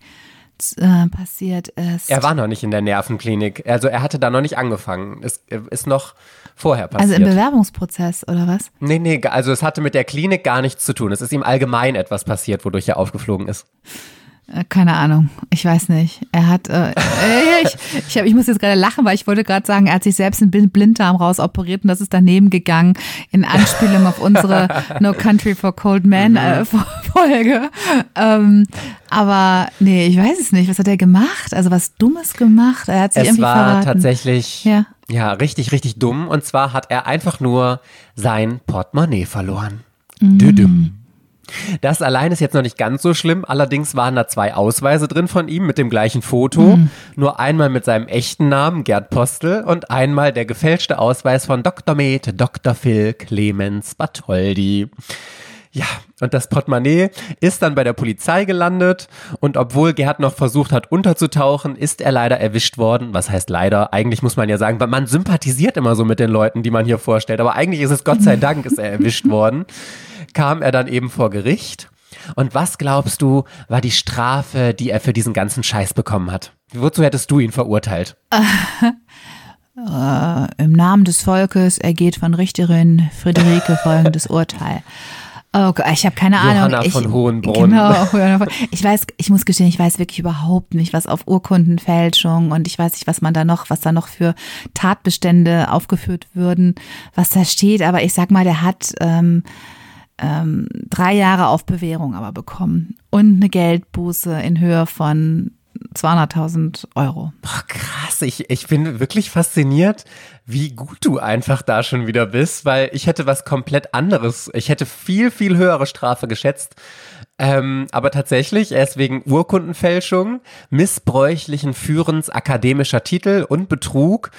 äh, passiert ist. Er war noch nicht in der Nervenklinik. Also er hatte da noch nicht angefangen. Es ist noch vorher passiert. Also im Bewerbungsprozess oder was? Nee, nee, also es hatte mit der Klinik gar nichts zu tun. Es ist ihm allgemein etwas passiert, wodurch er aufgeflogen ist. Äh, keine Ahnung, ich weiß nicht. Er hat, äh, äh ich, ich, hab, ich muss jetzt gerade lachen, weil ich wollte gerade sagen, er hat sich selbst einen Blinddarm rausoperiert und das ist daneben gegangen in Anspielung auf unsere No Country for Cold Men äh, mhm. Folge. Ähm, aber nee, ich weiß es nicht. Was hat er gemacht? Also was Dummes gemacht? Er hat sich es irgendwie war verraten. tatsächlich ja. ja richtig, richtig dumm. Und zwar hat er einfach nur sein Portemonnaie verloren. Mm. Düdüm. Das allein ist jetzt noch nicht ganz so schlimm. Allerdings waren da zwei Ausweise drin von ihm mit dem gleichen Foto. Mhm. Nur einmal mit seinem echten Namen Gerd Postel und einmal der gefälschte Ausweis von Dr. Med Dr. Phil Clemens Bartholdi. Ja, und das Portemonnaie ist dann bei der Polizei gelandet und obwohl Gerhard noch versucht hat unterzutauchen, ist er leider erwischt worden. Was heißt leider? Eigentlich muss man ja sagen, weil man sympathisiert immer so mit den Leuten, die man hier vorstellt, aber eigentlich ist es Gott sei Dank, ist er erwischt worden. Kam er dann eben vor Gericht. Und was glaubst du, war die Strafe, die er für diesen ganzen Scheiß bekommen hat? Wozu hättest du ihn verurteilt? Äh, Im Namen des Volkes ergeht von Richterin Friederike folgendes Urteil. Oh Gott, ich habe keine Johanna Ahnung. Ich, von Hohenbrunn. Genau, ich weiß, ich muss gestehen, ich weiß wirklich überhaupt nicht, was auf Urkundenfälschung und ich weiß nicht, was man da noch, was da noch für Tatbestände aufgeführt würden, was da steht. Aber ich sag mal, der hat ähm, ähm, drei Jahre auf Bewährung aber bekommen und eine Geldbuße in Höhe von 200.000 Euro. Boah, krass. Ich, ich bin wirklich fasziniert, wie gut du einfach da schon wieder bist, weil ich hätte was komplett anderes. Ich hätte viel, viel höhere Strafe geschätzt. Ähm, aber tatsächlich, er ist wegen Urkundenfälschung, missbräuchlichen Führens akademischer Titel und Betrug,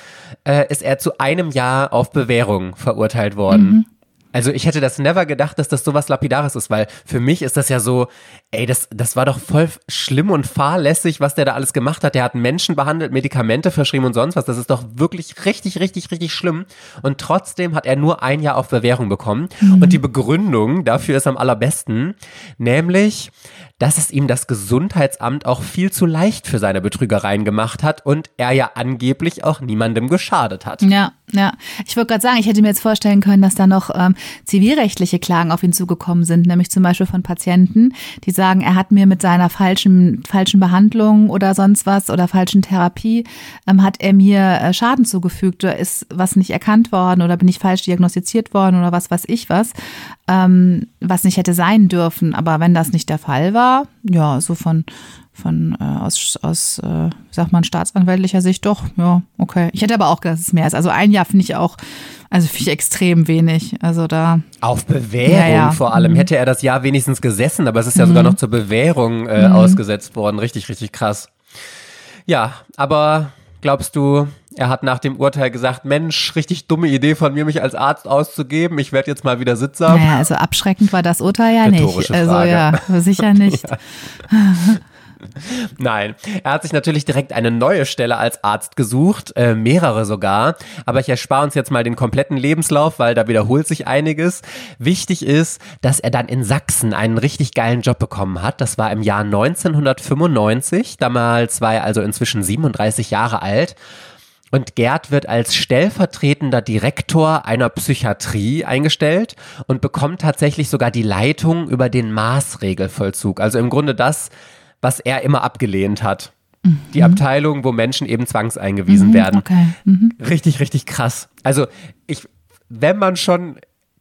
äh, ist er zu einem Jahr auf Bewährung verurteilt worden. Mhm. Also ich hätte das never gedacht, dass das sowas Lapidares ist, weil für mich ist das ja so, ey, das, das war doch voll schlimm und fahrlässig, was der da alles gemacht hat. Der hat Menschen behandelt, Medikamente verschrieben und sonst was. Das ist doch wirklich richtig, richtig, richtig schlimm. Und trotzdem hat er nur ein Jahr auf Bewährung bekommen. Mhm. Und die Begründung dafür ist am allerbesten, nämlich, dass es ihm das Gesundheitsamt auch viel zu leicht für seine Betrügereien gemacht hat und er ja angeblich auch niemandem geschadet hat. Ja, ja. Ich wollte gerade sagen, ich hätte mir jetzt vorstellen können, dass da noch ähm, zivilrechtliche Klagen auf ihn zugekommen sind, nämlich zum Beispiel von Patienten, die sagen, er hat mir mit seiner falschen, falschen Behandlung oder sonst was oder falschen Therapie, ähm, hat er mir äh, Schaden zugefügt oder ist was nicht erkannt worden oder bin ich falsch diagnostiziert worden oder was weiß ich was, ähm, was nicht hätte sein dürfen. Aber wenn das nicht der Fall war, ja, so von von äh, aus, aus äh, sagt man, staatsanwältlicher Sicht doch, ja, okay. Ich hätte aber auch gedacht, dass es mehr ist. Also ein Jahr finde ich auch, also finde ich extrem wenig. Also da. Auf Bewährung ja, ja. vor allem. Mhm. Hätte er das Jahr wenigstens gesessen, aber es ist ja mhm. sogar noch zur Bewährung äh, mhm. ausgesetzt worden. Richtig, richtig krass. Ja, aber glaubst du, er hat nach dem Urteil gesagt, Mensch, richtig dumme Idee von mir, mich als Arzt auszugeben. Ich werde jetzt mal wieder sittsam. Naja, also abschreckend war das Urteil ja nicht. Also Frage. ja, sicher nicht. ja. Nein, er hat sich natürlich direkt eine neue Stelle als Arzt gesucht, äh, mehrere sogar. Aber ich erspare uns jetzt mal den kompletten Lebenslauf, weil da wiederholt sich einiges. Wichtig ist, dass er dann in Sachsen einen richtig geilen Job bekommen hat. Das war im Jahr 1995. Damals war er also inzwischen 37 Jahre alt. Und Gerd wird als stellvertretender Direktor einer Psychiatrie eingestellt und bekommt tatsächlich sogar die Leitung über den Maßregelvollzug. Also im Grunde das, was er immer abgelehnt hat. Mhm. Die Abteilung, wo Menschen eben zwangseingewiesen mhm, werden. Okay. Mhm. Richtig, richtig krass. Also ich, wenn man schon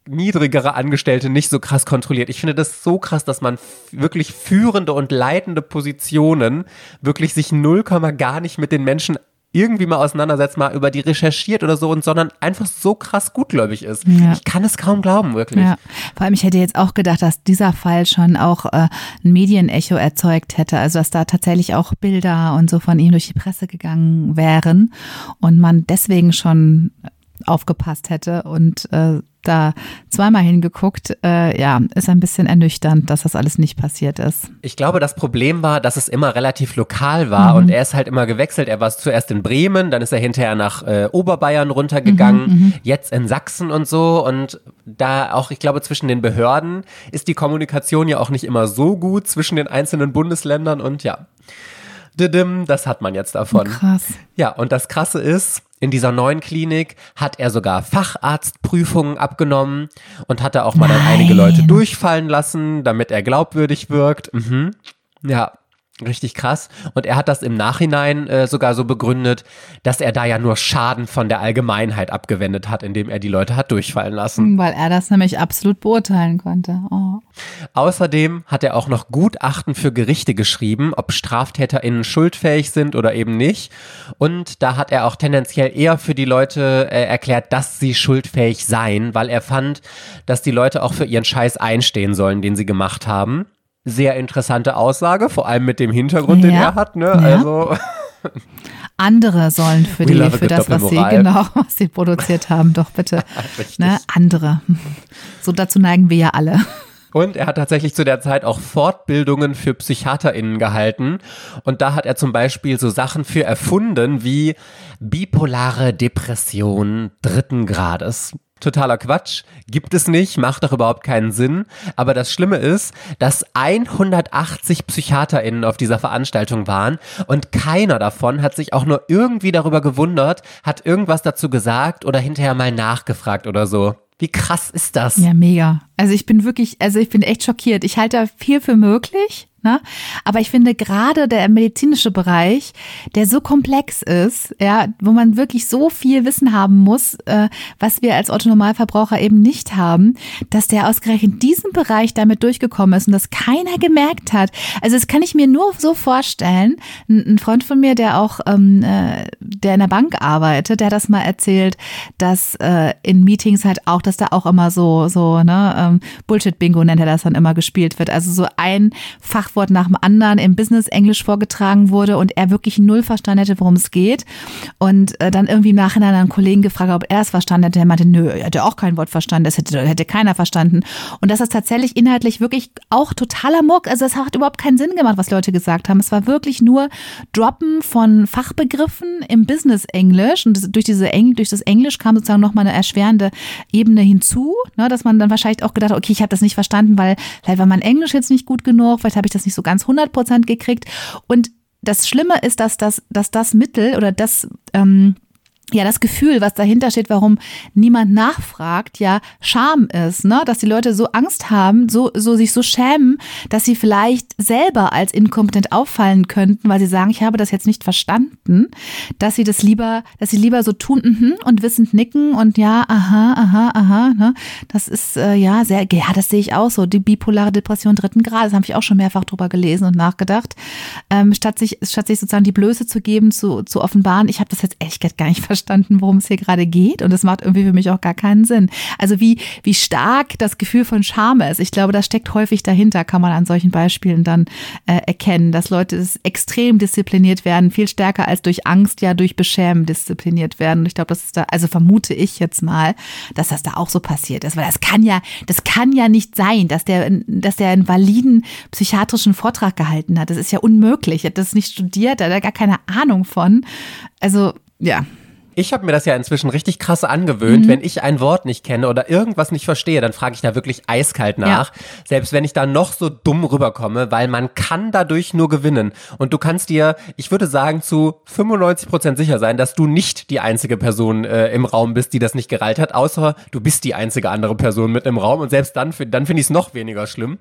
niedrigere Angestellte nicht so krass kontrolliert. Ich finde das so krass, dass man wirklich führende und leitende Positionen wirklich sich null gar nicht mit den Menschen irgendwie mal auseinandersetzt, mal über die recherchiert oder so und sondern einfach so krass gutgläubig ist. Ja. Ich kann es kaum glauben, wirklich. Ja. Vor allem, ich hätte jetzt auch gedacht, dass dieser Fall schon auch äh, ein Medienecho erzeugt hätte, also dass da tatsächlich auch Bilder und so von ihm durch die Presse gegangen wären und man deswegen schon aufgepasst hätte und äh, da zweimal hingeguckt. Äh, ja, ist ein bisschen ernüchternd, dass das alles nicht passiert ist. Ich glaube, das Problem war, dass es immer relativ lokal war mhm. und er ist halt immer gewechselt. Er war zuerst in Bremen, dann ist er hinterher nach äh, Oberbayern runtergegangen, mhm, mhm, jetzt in Sachsen und so. Und da auch, ich glaube, zwischen den Behörden ist die Kommunikation ja auch nicht immer so gut zwischen den einzelnen Bundesländern und ja. Das hat man jetzt davon. Krass. Ja, und das Krasse ist, in dieser neuen Klinik hat er sogar Facharztprüfungen abgenommen und hat da auch mal einige Leute durchfallen lassen, damit er glaubwürdig wirkt. Mhm. Ja, Richtig krass. Und er hat das im Nachhinein äh, sogar so begründet, dass er da ja nur Schaden von der Allgemeinheit abgewendet hat, indem er die Leute hat durchfallen lassen. Weil er das nämlich absolut beurteilen konnte. Oh. Außerdem hat er auch noch Gutachten für Gerichte geschrieben, ob StraftäterInnen schuldfähig sind oder eben nicht. Und da hat er auch tendenziell eher für die Leute äh, erklärt, dass sie schuldfähig seien, weil er fand, dass die Leute auch für ihren Scheiß einstehen sollen, den sie gemacht haben sehr interessante Aussage, vor allem mit dem Hintergrund, ja. den er hat. Ne? Ja. Also andere sollen für, die, für das, was sie, genau, was sie produziert haben, doch bitte. ne? Andere. So dazu neigen wir ja alle. Und er hat tatsächlich zu der Zeit auch Fortbildungen für PsychiaterInnen gehalten. Und da hat er zum Beispiel so Sachen für erfunden wie bipolare Depression dritten Grades. Totaler Quatsch, gibt es nicht, macht doch überhaupt keinen Sinn. Aber das Schlimme ist, dass 180 PsychiaterInnen auf dieser Veranstaltung waren und keiner davon hat sich auch nur irgendwie darüber gewundert, hat irgendwas dazu gesagt oder hinterher mal nachgefragt oder so. Wie krass ist das? Ja, mega. Also ich bin wirklich, also ich bin echt schockiert. Ich halte da viel für möglich. Ne? Aber ich finde gerade der medizinische Bereich, der so komplex ist, ja, wo man wirklich so viel Wissen haben muss, äh, was wir als Autonormalverbraucher eben nicht haben, dass der ausgerechnet in diesem Bereich damit durchgekommen ist und das keiner gemerkt hat. Also das kann ich mir nur so vorstellen. Ein, ein Freund von mir, der auch, ähm, äh, der in der Bank arbeitet, der hat das mal erzählt, dass äh, in Meetings halt auch, dass da auch immer so so ne ähm, Bullshit-Bingo nennt er das dann immer gespielt wird. Also so ein Fach Fachwort nach dem anderen im Business-Englisch vorgetragen wurde und er wirklich null verstanden hätte, worum es geht. Und äh, dann irgendwie im Nachhinein einen Kollegen gefragt, ob er es verstanden hätte. Er meinte, nö, er hätte auch kein Wort verstanden, das hätte, hätte keiner verstanden. Und das ist tatsächlich inhaltlich wirklich auch totaler Muck. Also es hat überhaupt keinen Sinn gemacht, was Leute gesagt haben. Es war wirklich nur Droppen von Fachbegriffen im Business-Englisch. Und durch, diese Eng durch das Englisch kam sozusagen nochmal eine erschwerende Ebene hinzu, ne, dass man dann wahrscheinlich auch gedacht hat, okay, ich habe das nicht verstanden, weil vielleicht war mein Englisch jetzt nicht gut genug, vielleicht habe ich das das nicht so ganz 100 Prozent gekriegt. Und das Schlimme ist, dass das, dass das Mittel oder das, ähm, ja, das Gefühl, was dahinter steht, warum niemand nachfragt, ja, Scham ist, ne? Dass die Leute so Angst haben, so, so sich so schämen, dass sie vielleicht selber als inkompetent auffallen könnten, weil sie sagen, ich habe das jetzt nicht verstanden, dass sie das lieber, dass sie lieber so tun mhm, und wissend nicken und ja, aha, aha, aha, ne? Das ist äh, ja sehr, ja, das sehe ich auch so. Die bipolare Depression dritten Grades, habe ich auch schon mehrfach drüber gelesen und nachgedacht. Ähm, statt sich, statt sich sozusagen die Blöße zu geben, zu, zu offenbaren, ich habe das jetzt echt gar nicht verstanden verstanden, worum es hier gerade geht und es macht irgendwie für mich auch gar keinen Sinn. Also wie, wie stark das Gefühl von Scham ist. Ich glaube, das steckt häufig dahinter, kann man an solchen Beispielen dann äh, erkennen, dass Leute extrem diszipliniert werden, viel stärker als durch Angst, ja durch Beschämen diszipliniert werden. Und ich glaube, das ist da, also vermute ich jetzt mal, dass das da auch so passiert ist, weil das kann ja, das kann ja nicht sein, dass der, dass der einen validen psychiatrischen Vortrag gehalten hat. Das ist ja unmöglich. Er hat das nicht studiert, er hat gar keine Ahnung von. Also, ja. Ich habe mir das ja inzwischen richtig krass angewöhnt. Mhm. Wenn ich ein Wort nicht kenne oder irgendwas nicht verstehe, dann frage ich da wirklich eiskalt nach. Ja. Selbst wenn ich da noch so dumm rüberkomme, weil man kann dadurch nur gewinnen. Und du kannst dir, ich würde sagen, zu 95 Prozent sicher sein, dass du nicht die einzige Person äh, im Raum bist, die das nicht gereilt hat, außer du bist die einzige andere Person mit im Raum. Und selbst dann, dann finde ich es noch weniger schlimm.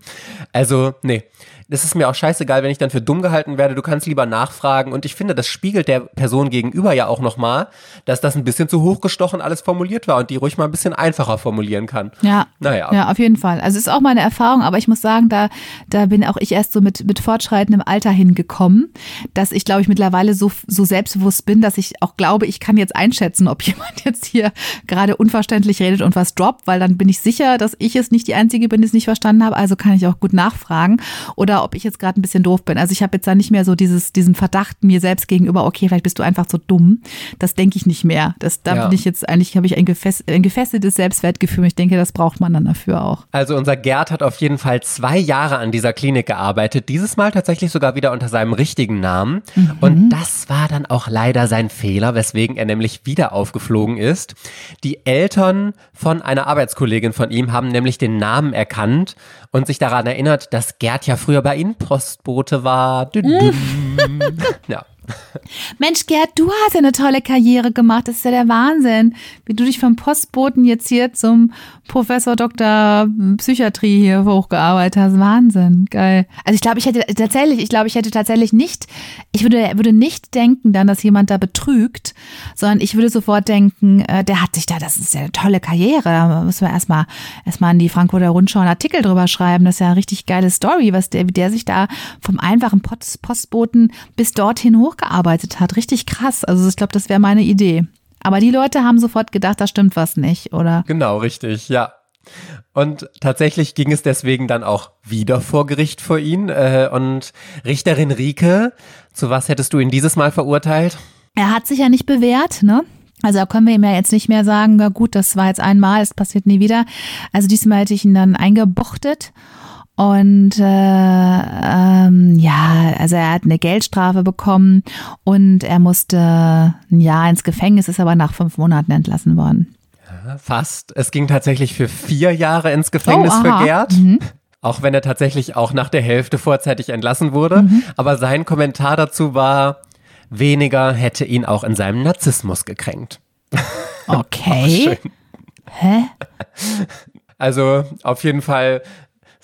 Also, nee das ist mir auch scheißegal, wenn ich dann für dumm gehalten werde. Du kannst lieber nachfragen. Und ich finde, das spiegelt der Person gegenüber ja auch nochmal, dass das ein bisschen zu hochgestochen alles formuliert war und die ruhig mal ein bisschen einfacher formulieren kann. Ja. Naja. Ja, auf jeden Fall. Also ist auch meine Erfahrung, aber ich muss sagen, da, da bin auch ich erst so mit, mit fortschreitendem Alter hingekommen, dass ich, glaube ich, mittlerweile so, so selbstbewusst bin, dass ich auch glaube, ich kann jetzt einschätzen, ob jemand jetzt hier gerade unverständlich redet und was droppt, weil dann bin ich sicher, dass ich es nicht die Einzige bin, die es nicht verstanden habe. Also kann ich auch gut nachfragen. Oder ob ich jetzt gerade ein bisschen doof bin. Also ich habe jetzt da nicht mehr so dieses, diesen Verdacht mir selbst gegenüber, okay, vielleicht bist du einfach so dumm. Das denke ich nicht mehr. Das, da ja. bin ich jetzt eigentlich, habe ich ein, gefäß, ein gefestigtes Selbstwertgefühl. Ich denke, das braucht man dann dafür auch. Also unser Gerd hat auf jeden Fall zwei Jahre an dieser Klinik gearbeitet. Dieses Mal tatsächlich sogar wieder unter seinem richtigen Namen. Mhm. Und das war dann auch leider sein Fehler, weswegen er nämlich wieder aufgeflogen ist. Die Eltern von einer Arbeitskollegin von ihm haben nämlich den Namen erkannt und sich daran erinnert, dass Gerd ja früher bei ihnen Postbote war. ja. Mensch, Gerd, du hast ja eine tolle Karriere gemacht. Das ist ja der Wahnsinn, wie du dich vom Postboten jetzt hier zum Professor Dr. Psychiatrie hier hochgearbeitet hast. Wahnsinn, geil. Also ich glaube, ich hätte tatsächlich, ich glaube, ich hätte tatsächlich nicht, ich würde, würde nicht denken dann, dass jemand da betrügt, sondern ich würde sofort denken, äh, der hat sich da, das ist ja eine tolle Karriere. Da müssen wir erstmal erstmal an die Frankfurter Rundschau einen Artikel drüber schreiben. Das ist ja eine richtig geile Story, was der, wie der sich da vom einfachen Post, Postboten bis dorthin hochgearbeitet hat. Richtig krass. Also ich glaube, das wäre meine Idee. Aber die Leute haben sofort gedacht, da stimmt was nicht, oder? Genau, richtig, ja. Und tatsächlich ging es deswegen dann auch wieder vor Gericht vor ihn. Äh, und Richterin Rike, zu was hättest du ihn dieses Mal verurteilt? Er hat sich ja nicht bewährt, ne? Also da können wir ihm ja jetzt nicht mehr sagen, na gut, das war jetzt einmal, es passiert nie wieder. Also diesmal hätte ich ihn dann eingebuchtet und äh, ähm, ja, also er hat eine Geldstrafe bekommen und er musste ein Jahr ins Gefängnis, ist aber nach fünf Monaten entlassen worden. Ja, fast. Es ging tatsächlich für vier Jahre ins Gefängnis oh, für Gerd. Mhm. Auch wenn er tatsächlich auch nach der Hälfte vorzeitig entlassen wurde. Mhm. Aber sein Kommentar dazu war, weniger hätte ihn auch in seinem Narzissmus gekränkt. Okay. Hä? Also auf jeden Fall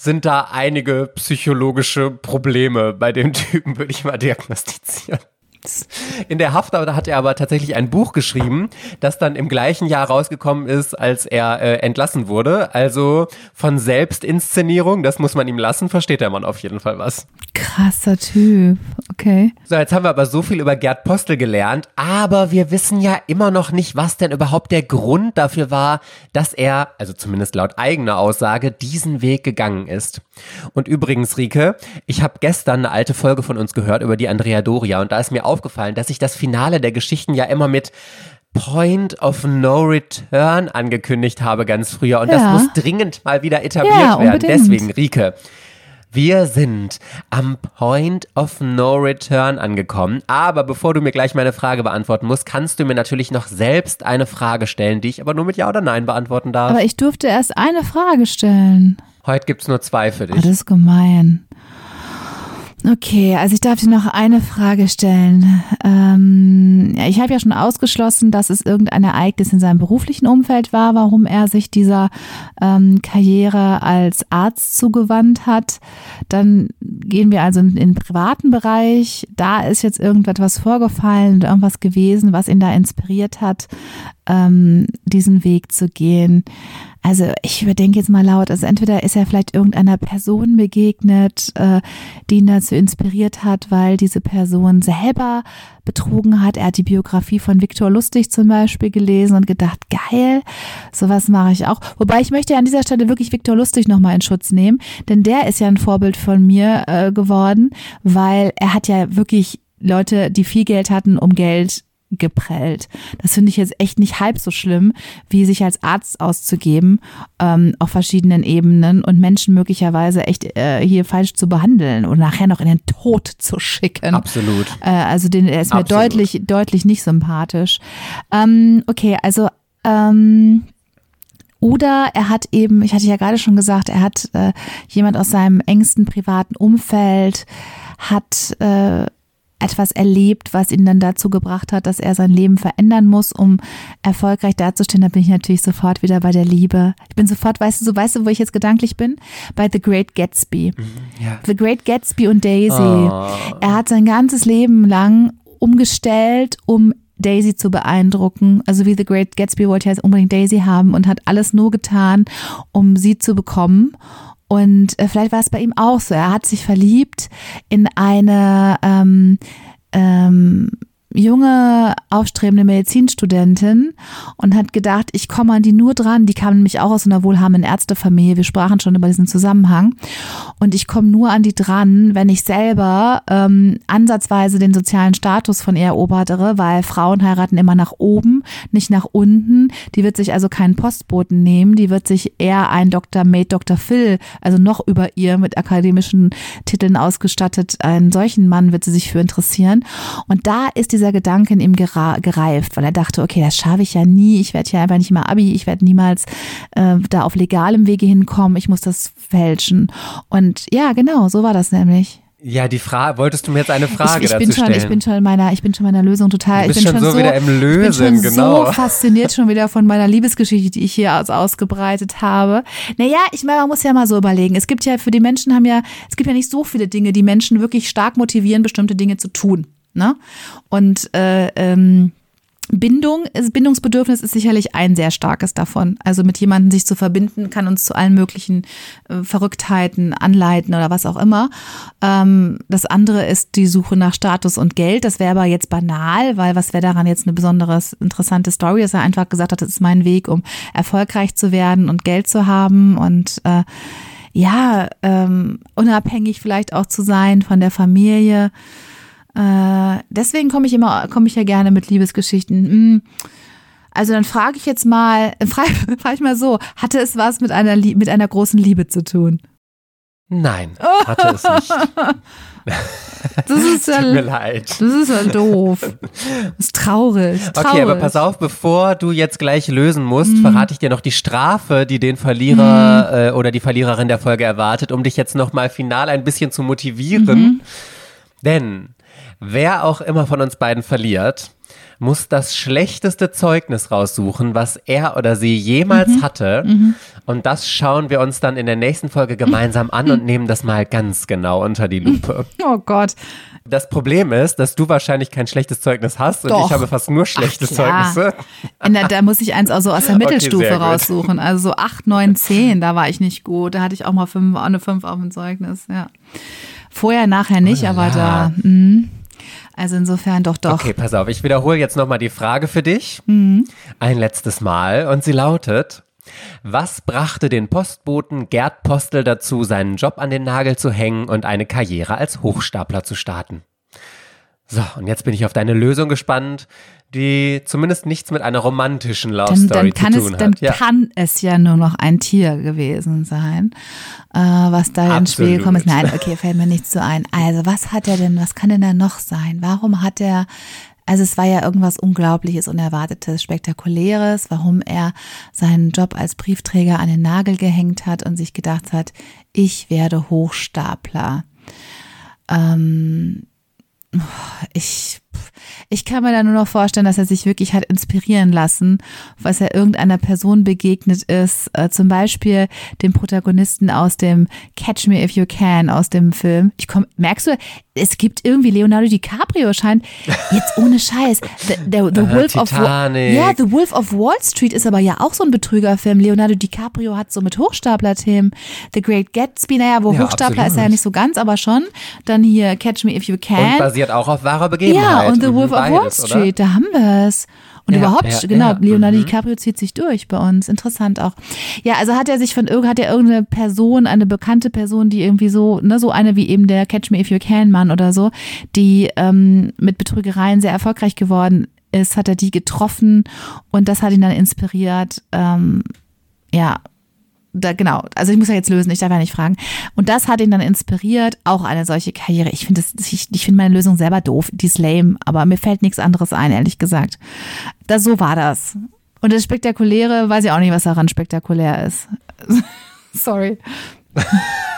sind da einige psychologische Probleme bei dem Typen, würde ich mal diagnostizieren. In der Haft hat er aber tatsächlich ein Buch geschrieben, das dann im gleichen Jahr rausgekommen ist, als er äh, entlassen wurde. Also von Selbstinszenierung, das muss man ihm lassen, versteht der Mann auf jeden Fall was. Krasser Typ, okay. So, jetzt haben wir aber so viel über Gerd Postel gelernt, aber wir wissen ja immer noch nicht, was denn überhaupt der Grund dafür war, dass er, also zumindest laut eigener Aussage, diesen Weg gegangen ist. Und übrigens, Rike, ich habe gestern eine alte Folge von uns gehört über die Andrea Doria und da ist mir aufgefallen, dass ich das Finale der Geschichten ja immer mit Point of No Return angekündigt habe ganz früher und ja. das muss dringend mal wieder etabliert ja, werden. Deswegen, Rike, wir sind am Point of No Return angekommen. Aber bevor du mir gleich meine Frage beantworten musst, kannst du mir natürlich noch selbst eine Frage stellen, die ich aber nur mit Ja oder Nein beantworten darf. Aber ich durfte erst eine Frage stellen. Heute gibt es nur zwei für dich. Oh, das ist gemein. Okay, also ich darf dir noch eine Frage stellen. Ähm, ich habe ja schon ausgeschlossen, dass es irgendein Ereignis in seinem beruflichen Umfeld war, warum er sich dieser ähm, Karriere als Arzt zugewandt hat. Dann gehen wir also in, den privaten Bereich. Da ist jetzt irgendetwas vorgefallen, irgendwas gewesen, was ihn da inspiriert hat, ähm, diesen Weg zu gehen. Also ich überdenke jetzt mal laut, also entweder ist er vielleicht irgendeiner Person begegnet, äh, die ihn dazu inspiriert hat, weil diese Person selber betrogen hat. Er hat die Biografie von Viktor Lustig zum Beispiel gelesen und gedacht, geil, sowas mache ich auch. Wobei ich möchte an dieser Stelle wirklich Viktor Lustig nochmal in Schutz nehmen, denn der ist ja ein Vorbild von mir äh, geworden, weil er hat ja wirklich Leute, die viel Geld hatten, um Geld geprellt. Das finde ich jetzt echt nicht halb so schlimm, wie sich als Arzt auszugeben ähm, auf verschiedenen Ebenen und Menschen möglicherweise echt äh, hier falsch zu behandeln und nachher noch in den Tod zu schicken. Absolut. Äh, also den, er ist mir Absolut. deutlich, deutlich nicht sympathisch. Ähm, okay, also ähm, oder er hat eben, ich hatte ja gerade schon gesagt, er hat äh, jemand aus seinem engsten privaten Umfeld, hat äh, etwas erlebt, was ihn dann dazu gebracht hat, dass er sein Leben verändern muss, um erfolgreich dazustehen. Da bin ich natürlich sofort wieder bei der Liebe. Ich bin sofort, weißt du, so weißt du, wo ich jetzt gedanklich bin? Bei The Great Gatsby. Ja. The Great Gatsby und Daisy. Oh. Er hat sein ganzes Leben lang umgestellt, um Daisy zu beeindrucken. Also wie The Great Gatsby wollte ja jetzt unbedingt Daisy haben und hat alles nur getan, um sie zu bekommen. Und äh, vielleicht war es bei ihm auch so. Er hat sich verliebt in eine ähm, ähm, junge, aufstrebende Medizinstudentin und hat gedacht, ich komme an die nur dran. Die kam nämlich auch aus einer wohlhabenden Ärztefamilie. Wir sprachen schon über diesen Zusammenhang. Und ich komme nur an die dran, wenn ich selber ähm, ansatzweise den sozialen Status von ihr erobere, weil Frauen heiraten immer nach oben, nicht nach unten. Die wird sich also keinen Postboten nehmen. Die wird sich eher ein Dr. Mate, Dr. Phil, also noch über ihr mit akademischen Titeln ausgestattet, einen solchen Mann wird sie sich für interessieren. Und da ist dieser Gedanke in ihm gereift, weil er dachte, okay, das schaffe ich ja nie. Ich werde ja einfach nicht mal Abi. Ich werde niemals äh, da auf legalem Wege hinkommen. Ich muss das fälschen. Und ja, genau, so war das nämlich. Ja, die Frage, wolltest du mir jetzt eine Frage ich, ich dazu bin schon, stellen? ich bin schon in meiner, ich bin schon meiner Lösung total. Ich bin schon so wieder im Ich bin Lösen, schon genau. so fasziniert schon wieder von meiner Liebesgeschichte, die ich hier aus, ausgebreitet habe. Naja, ich meine, man muss ja mal so überlegen. Es gibt ja für die Menschen haben ja, es gibt ja nicht so viele Dinge, die Menschen wirklich stark motivieren, bestimmte Dinge zu tun. Ne? Und äh, ähm, Bindung, ist- Bindungsbedürfnis ist sicherlich ein sehr starkes davon. Also mit jemandem sich zu verbinden, kann uns zu allen möglichen äh, Verrücktheiten anleiten oder was auch immer. Ähm, das andere ist die Suche nach Status und Geld. Das wäre aber jetzt banal, weil was wäre daran jetzt eine besonders interessante Story, dass er einfach gesagt hat, das ist mein Weg, um erfolgreich zu werden und Geld zu haben und äh, ja, ähm, unabhängig vielleicht auch zu sein von der Familie. Äh, deswegen komme ich immer, komme ich ja gerne mit Liebesgeschichten. Hm. Also dann frage ich jetzt mal, frage frag ich mal so, hatte es was mit einer, mit einer großen Liebe zu tun? Nein, hatte es nicht. Das ist ja, Tut mir leid. das ist ja doof. Das ist traurig. traurig. Okay, aber pass auf, bevor du jetzt gleich lösen musst, Mhm. verrate ich dir noch die Strafe, die den Verlierer äh, oder die Verliererin der Folge erwartet, um dich jetzt nochmal final ein bisschen zu motivieren. Mhm. Denn wer auch immer von uns beiden verliert, muss das schlechteste Zeugnis raussuchen, was er oder sie jemals Mhm. hatte. Und das schauen wir uns dann in der nächsten Folge gemeinsam an und nehmen das mal ganz genau unter die Lupe. Oh Gott. Das Problem ist, dass du wahrscheinlich kein schlechtes Zeugnis hast und Doch. ich habe fast nur schlechte Ach. Zeugnisse. Der, da muss ich eins also aus der Okay, Mittelstufe gut. raussuchen. Also so 8, 9, 10, da war ich nicht gut. Da hatte ich auch mal fünf, auch eine 5 auf dem Zeugnis, ja. Vorher, nachher nicht, Oh la aber da. Mh. Also insofern doch, doch. Okay, pass auf, ich wiederhole jetzt nochmal die Frage für dich. Ein letztes Mal und sie lautet, was brachte den Postboten Gerd Postel dazu, seinen Job an den Nagel zu hängen und eine Karriere als Hochstapler zu starten? So, und jetzt bin ich auf deine Lösung gespannt, die zumindest nichts mit einer romantischen Love Dann, Story dann, kann zu es, tun dann hat. Ja. kann es ja nur noch ein Tier gewesen sein, äh, was da ins Spiel Absolut. gekommen ist. Nein, okay, fällt mir nichts so ein. Also, was hat er denn, was kann denn da noch sein? Warum hat er, also es war ja irgendwas Unglaubliches, Unerwartetes, Spektakuläres, warum er seinen Job als Briefträger an den Nagel gehängt hat und sich gedacht hat, ich werde Hochstapler. Ähm, ich, ich kann mir da nur noch vorstellen, dass er sich wirklich hat inspirieren lassen, was er irgendeiner Person begegnet ist, äh, zum Beispiel dem Protagonisten aus dem Catch Me If You Can aus dem Film. Ich komm, merkst du, es gibt irgendwie Leonardo DiCaprio scheint jetzt ohne Scheiß. The, the, the Äh, Wolf of Wa- ja, The Wolf of Wall Street ist aber ja auch so ein Betrügerfilm. Leonardo DiCaprio hat so mit Hochstapler-Themen. The Great Gatsby, naja, wo Ja, Hochstapler ist absolut. er ja nicht so ganz, aber schon. Dann hier Catch Me If You Und Can. basiert auch auf wahrer Begebenheit. Ja, und The Wolf of Wall beides, oder? Street, da haben wir es. Und Ja, überhaupt, ja, genau, ja, Leonardo mhm. DiCaprio zieht sich durch bei uns. Interessant auch. Ja, also hat er sich von hat er irgendeine Person, eine bekannte Person, die irgendwie so, ne, so eine wie eben der Catch Me If You Can Mann oder so, die ähm, mit Betrügereien sehr erfolgreich geworden ist, hat er die getroffen und das hat ihn dann inspiriert, ähm, ja, da, genau, also ich muss ja jetzt lösen, ich darf ja nicht fragen. Und das hat ihn dann inspiriert, auch eine solche Karriere. Ich finde ich, ich finde meine Lösung selber doof, die ist lame, aber mir fällt nichts anderes ein, ehrlich gesagt. Das, so war das. Und das Spektakuläre, weiß ich auch nicht, was daran spektakulär ist. Sorry.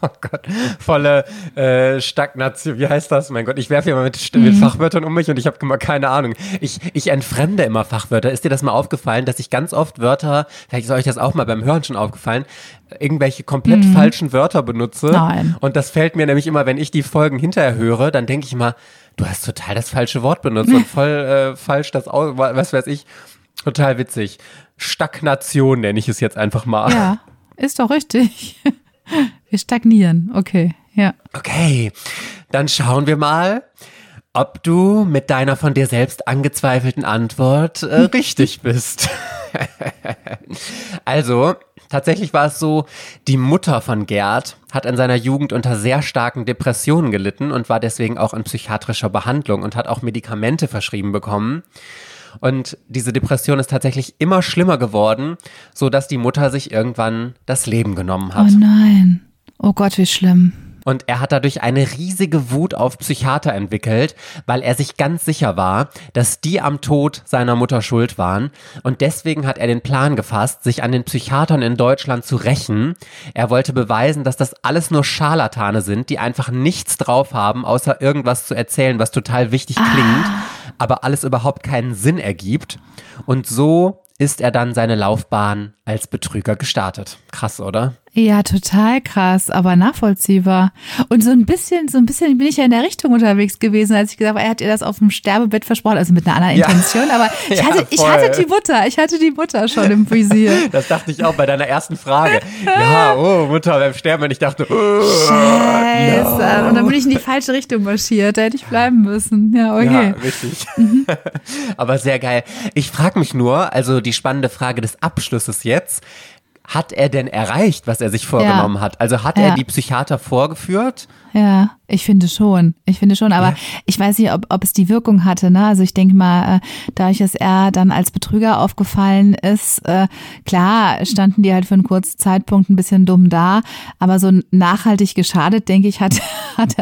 Oh Gott, volle äh, Stagnation. Wie heißt das? Mein Gott, ich werfe immer mit, St- mit Fachwörtern um mich und ich habe immer keine Ahnung. Ich, ich entfremde immer Fachwörter. Ist dir das mal aufgefallen, dass ich ganz oft Wörter, vielleicht ist euch das auch mal beim Hören schon aufgefallen, irgendwelche komplett falschen Wörter benutze? Nein. Und das fällt mir nämlich immer, wenn ich die Folgen hinterher höre, dann denke ich immer, du hast total das falsche Wort benutzt und voll äh, falsch das aus, was weiß ich. Total witzig. Stagnation nenne ich es jetzt einfach mal. Ja, ist doch richtig. Wir stagnieren. Okay, ja. Okay, dann schauen wir mal, ob du mit deiner von dir selbst angezweifelten Antwort äh, richtig bist. also, tatsächlich war es so, die Mutter von Gerd hat in seiner Jugend unter sehr starken Depressionen gelitten und war deswegen auch in psychiatrischer Behandlung und hat auch Medikamente verschrieben bekommen. Und diese Depression ist tatsächlich immer schlimmer geworden, so dass die Mutter sich irgendwann das Leben genommen hat. Oh nein. Oh Gott, wie schlimm. Und er hat dadurch eine riesige Wut auf Psychiater entwickelt, weil er sich ganz sicher war, dass die am Tod seiner Mutter schuld waren. Und deswegen hat er den Plan gefasst, sich an den Psychiatern in Deutschland zu rächen. Er wollte beweisen, dass das alles nur Scharlatane sind, die einfach nichts drauf haben, außer irgendwas zu erzählen, was total wichtig klingt, aber alles überhaupt keinen Sinn ergibt. Und so ist er dann seine Laufbahn als Betrüger gestartet. Krass, oder? Ja, total krass, aber nachvollziehbar. Und so ein bisschen, so ein bisschen bin ich ja in der Richtung unterwegs gewesen, als ich gesagt habe, er hat ihr das auf dem Sterbebett versprochen, also mit einer anderen Ja. Intention, aber ich Ja, hatte, ich hatte die Mutter, ich hatte die Mutter schon im Visier. Das dachte ich auch bei deiner ersten Frage. Ja, oh, Mutter beim Sterben. Und ich dachte, oh, Scheiße. Und dann bin ich in die falsche Richtung marschiert, da hätte ich bleiben müssen. Ja, okay. ja, richtig. Aber sehr geil. Ich frage mich nur, also die spannende Frage des Abschlusses jetzt. Hat er denn erreicht, was er sich vorgenommen hat? Also hat er Ja. die Psychiater vorgeführt? Ja, ich finde schon. Ich finde schon, aber Ja. ich weiß nicht, ob, ob es die Wirkung hatte. Ne? Also ich denke mal, äh, dadurch, dass er dann als Betrüger aufgefallen ist, äh, klar standen die halt für einen kurzen Zeitpunkt ein bisschen dumm da, aber so nachhaltig geschadet, denke ich, hat, hat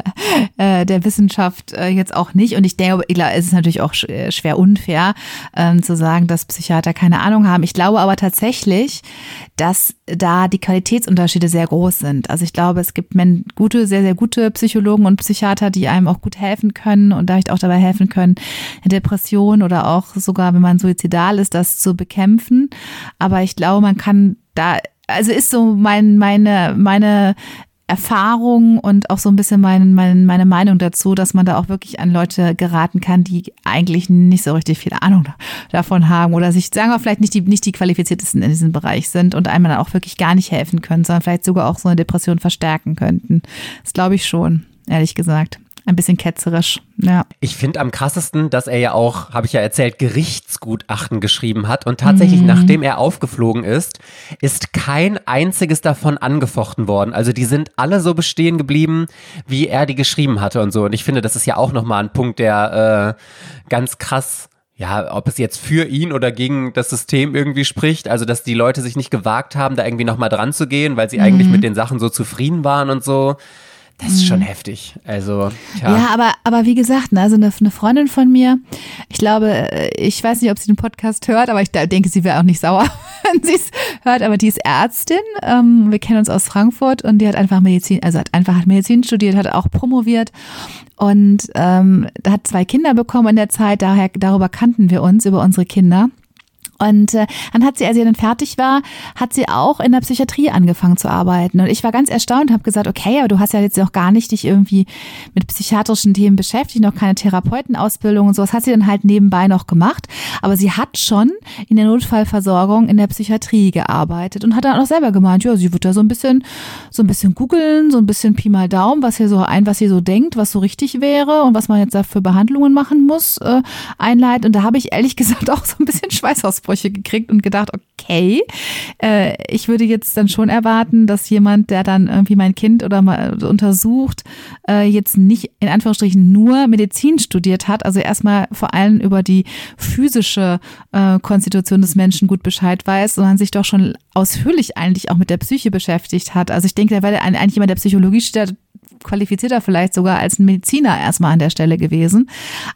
äh, der Wissenschaft äh, jetzt auch nicht. Und ich denke, ich glaube, es ist natürlich auch äh, schwer unfair ähm, zu sagen, dass Psychiater keine Ahnung haben. Ich glaube aber tatsächlich, dass da die Qualitätsunterschiede sehr groß sind. Also ich glaube, es gibt gute, sehr, sehr gute Psychologen und Psychiater, die einem auch gut helfen können und vielleicht auch dabei helfen können, eine Depression oder auch sogar, wenn man suizidal ist, das zu bekämpfen. Aber ich glaube, man kann da, also ist so mein, meine, meine Erfahrung und auch so ein bisschen mein, mein, meine Meinung dazu, dass man da auch wirklich an Leute geraten kann, die eigentlich nicht so richtig viel Ahnung da- davon haben oder sich, sagen wir vielleicht nicht die, nicht die qualifiziertesten in diesem Bereich sind und einem dann auch wirklich gar nicht helfen können, sondern vielleicht sogar auch so eine Depression verstärken könnten. Das glaube ich schon, ehrlich gesagt. Ein bisschen ketzerisch, ja. Ich finde am krassesten, dass er ja auch, habe ich ja erzählt, Gerichtsgutachten geschrieben hat und tatsächlich, nachdem er aufgeflogen ist, ist kein einziges davon angefochten worden. Also die sind alle so bestehen geblieben, wie er die geschrieben hatte und so. Und ich finde, das ist ja auch nochmal ein Punkt, der äh, ganz krass ja, ob es jetzt für ihn oder gegen das System irgendwie spricht, also dass die Leute sich nicht gewagt haben, da irgendwie nochmal dran zu gehen, weil sie eigentlich mit den Sachen so zufrieden waren und so. Das ist schon heftig. Also, tja. Ja, aber, aber wie gesagt, ne, also eine, eine Freundin von mir, ich glaube, äh, ich weiß nicht, ob sie den Podcast hört, aber ich denke, sie wäre auch nicht sauer, wenn sie es hört, aber die ist Ärztin. Ähm, wir kennen uns aus Frankfurt und die hat einfach Medizin, also hat einfach Medizin studiert, hat auch promoviert und ähm, hat zwei Kinder bekommen in der Zeit, daher darüber kannten wir uns, über unsere Kinder. Und äh, dann hat sie, als sie dann fertig war, hat sie auch in der Psychiatrie angefangen zu arbeiten. Und ich war ganz erstaunt und habe gesagt, okay, aber du hast ja jetzt noch gar nicht dich irgendwie mit psychiatrischen Themen beschäftigt, noch keine Therapeutenausbildung und sowas hat sie dann halt nebenbei noch gemacht. Aber sie hat schon in der Notfallversorgung in der Psychiatrie gearbeitet und hat dann auch selber gemeint, ja, sie wird da so ein bisschen, so ein bisschen googeln, so ein bisschen Pi mal Daumen, was hier so ein, was sie so denkt, was so richtig wäre und was man jetzt da für Behandlungen machen muss, äh, einleiten. Und da habe ich ehrlich gesagt auch so ein bisschen Schweißausbrüche gekriegt und gedacht, okay, äh, ich würde jetzt dann schon erwarten, dass jemand, der dann irgendwie mein Kind oder mal untersucht, äh, jetzt nicht in Anführungsstrichen nur Medizin studiert hat, also erstmal vor allem über die physische äh, Konstitution des Menschen gut Bescheid weiß, sondern sich doch schon ausführlich eigentlich auch mit der Psyche beschäftigt hat. Also ich denke, da wäre eigentlich jemand, der Psychologie studiert, qualifizierter vielleicht sogar als ein Mediziner erstmal an der Stelle gewesen.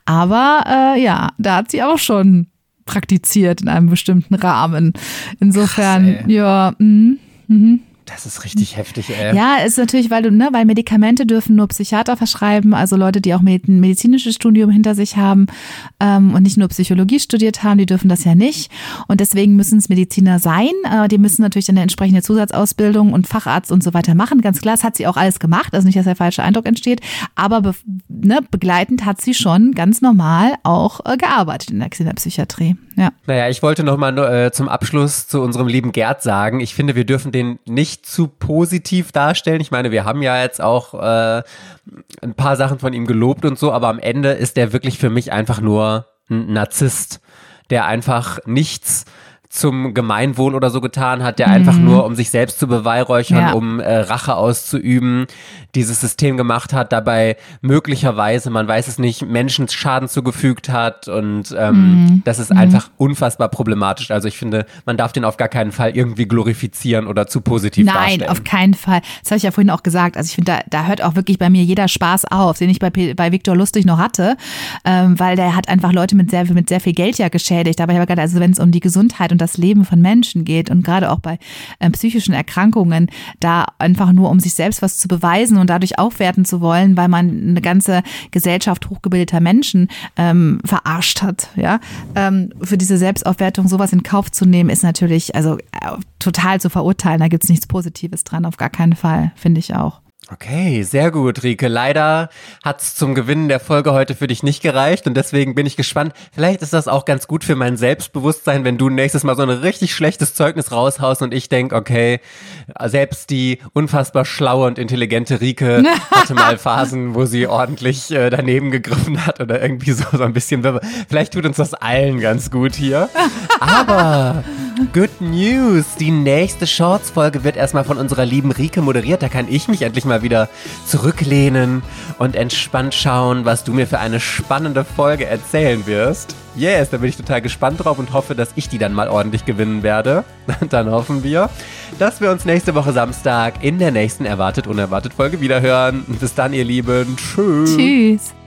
Aber äh, ja, da hat sie auch schon praktiziert in einem bestimmten Rahmen. Insofern, Krass, ja, mh, mh. Das ist richtig heftig, ey. Ja, ist natürlich, weil du, ne, weil Medikamente dürfen nur Psychiater verschreiben, also Leute, die auch ein medizinisches Studium hinter sich haben ähm, und nicht nur Psychologie studiert haben, die dürfen das ja nicht. Und deswegen müssen es Mediziner sein. Äh, die müssen natürlich eine entsprechende Zusatzausbildung und Facharzt und so weiter machen. Ganz klar, das hat sie auch alles gemacht, also nicht, dass der falsche Eindruck entsteht. Aber be ne, begleitend hat sie schon ganz normal auch äh, gearbeitet in der, in der Psychiatrie. Ja. Naja, ich wollte noch mal äh, zum Abschluss zu unserem lieben Gerd sagen, ich finde, wir dürfen den nicht zu positiv darstellen. Ich meine, wir haben ja jetzt auch äh, ein paar Sachen von ihm gelobt und so, aber am Ende ist er wirklich für mich einfach nur ein Narzisst, der einfach nichts zum Gemeinwohl oder so getan hat, der mhm. einfach nur, um sich selbst zu beweihräuchern, ja. um äh, Rache auszuüben, dieses System gemacht hat, dabei möglicherweise, man weiß es nicht, Menschen Schaden zugefügt hat und ähm, mhm. das ist mhm. einfach unfassbar problematisch. Also ich finde, man darf den auf gar keinen Fall irgendwie glorifizieren oder zu positiv Nein, darstellen. Nein, auf keinen Fall. Das habe ich ja vorhin auch gesagt. Also ich finde, da, da hört auch wirklich bei mir jeder Spaß auf, den ich bei, bei Viktor Lustig noch hatte, ähm, weil der hat einfach Leute mit sehr, mit sehr viel Geld ja geschädigt. Aber ich habe gerade, also wenn es um die Gesundheit und das Leben von Menschen geht und gerade auch bei äh, psychischen Erkrankungen, da einfach nur um sich selbst was zu beweisen und dadurch aufwerten zu wollen, weil man eine ganze Gesellschaft hochgebildeter Menschen ähm, verarscht hat. Ja, ähm, für diese Selbstaufwertung sowas in Kauf zu nehmen, ist natürlich also äh, total zu verurteilen. Da gibt es nichts Positives dran, auf gar keinen Fall, finde ich auch. Okay, sehr gut, Rike. Leider hat's zum Gewinnen der Folge heute für dich nicht gereicht und deswegen bin ich gespannt. Vielleicht ist das auch ganz gut für mein Selbstbewusstsein, wenn du nächstes Mal so ein richtig schlechtes Zeugnis raushaust und ich denk, okay, selbst die unfassbar schlaue und intelligente Rike hatte mal Phasen, wo sie ordentlich äh, daneben gegriffen hat oder irgendwie so, so ein bisschen. Vielleicht tut uns das allen ganz gut hier. Aber good news, die nächste Shorts-Folge wird erstmal von unserer lieben Rike moderiert. Da kann ich mich endlich mal wieder zurücklehnen und entspannt schauen, was du mir für eine spannende Folge erzählen wirst. Yes, da bin ich total gespannt drauf und hoffe, dass ich die dann mal ordentlich gewinnen werde. Dann hoffen wir, dass wir uns nächste Woche Samstag in der nächsten Erwartet Unerwartet Folge wiederhören. Bis dann, ihr Lieben. Tschüss. Tschüss.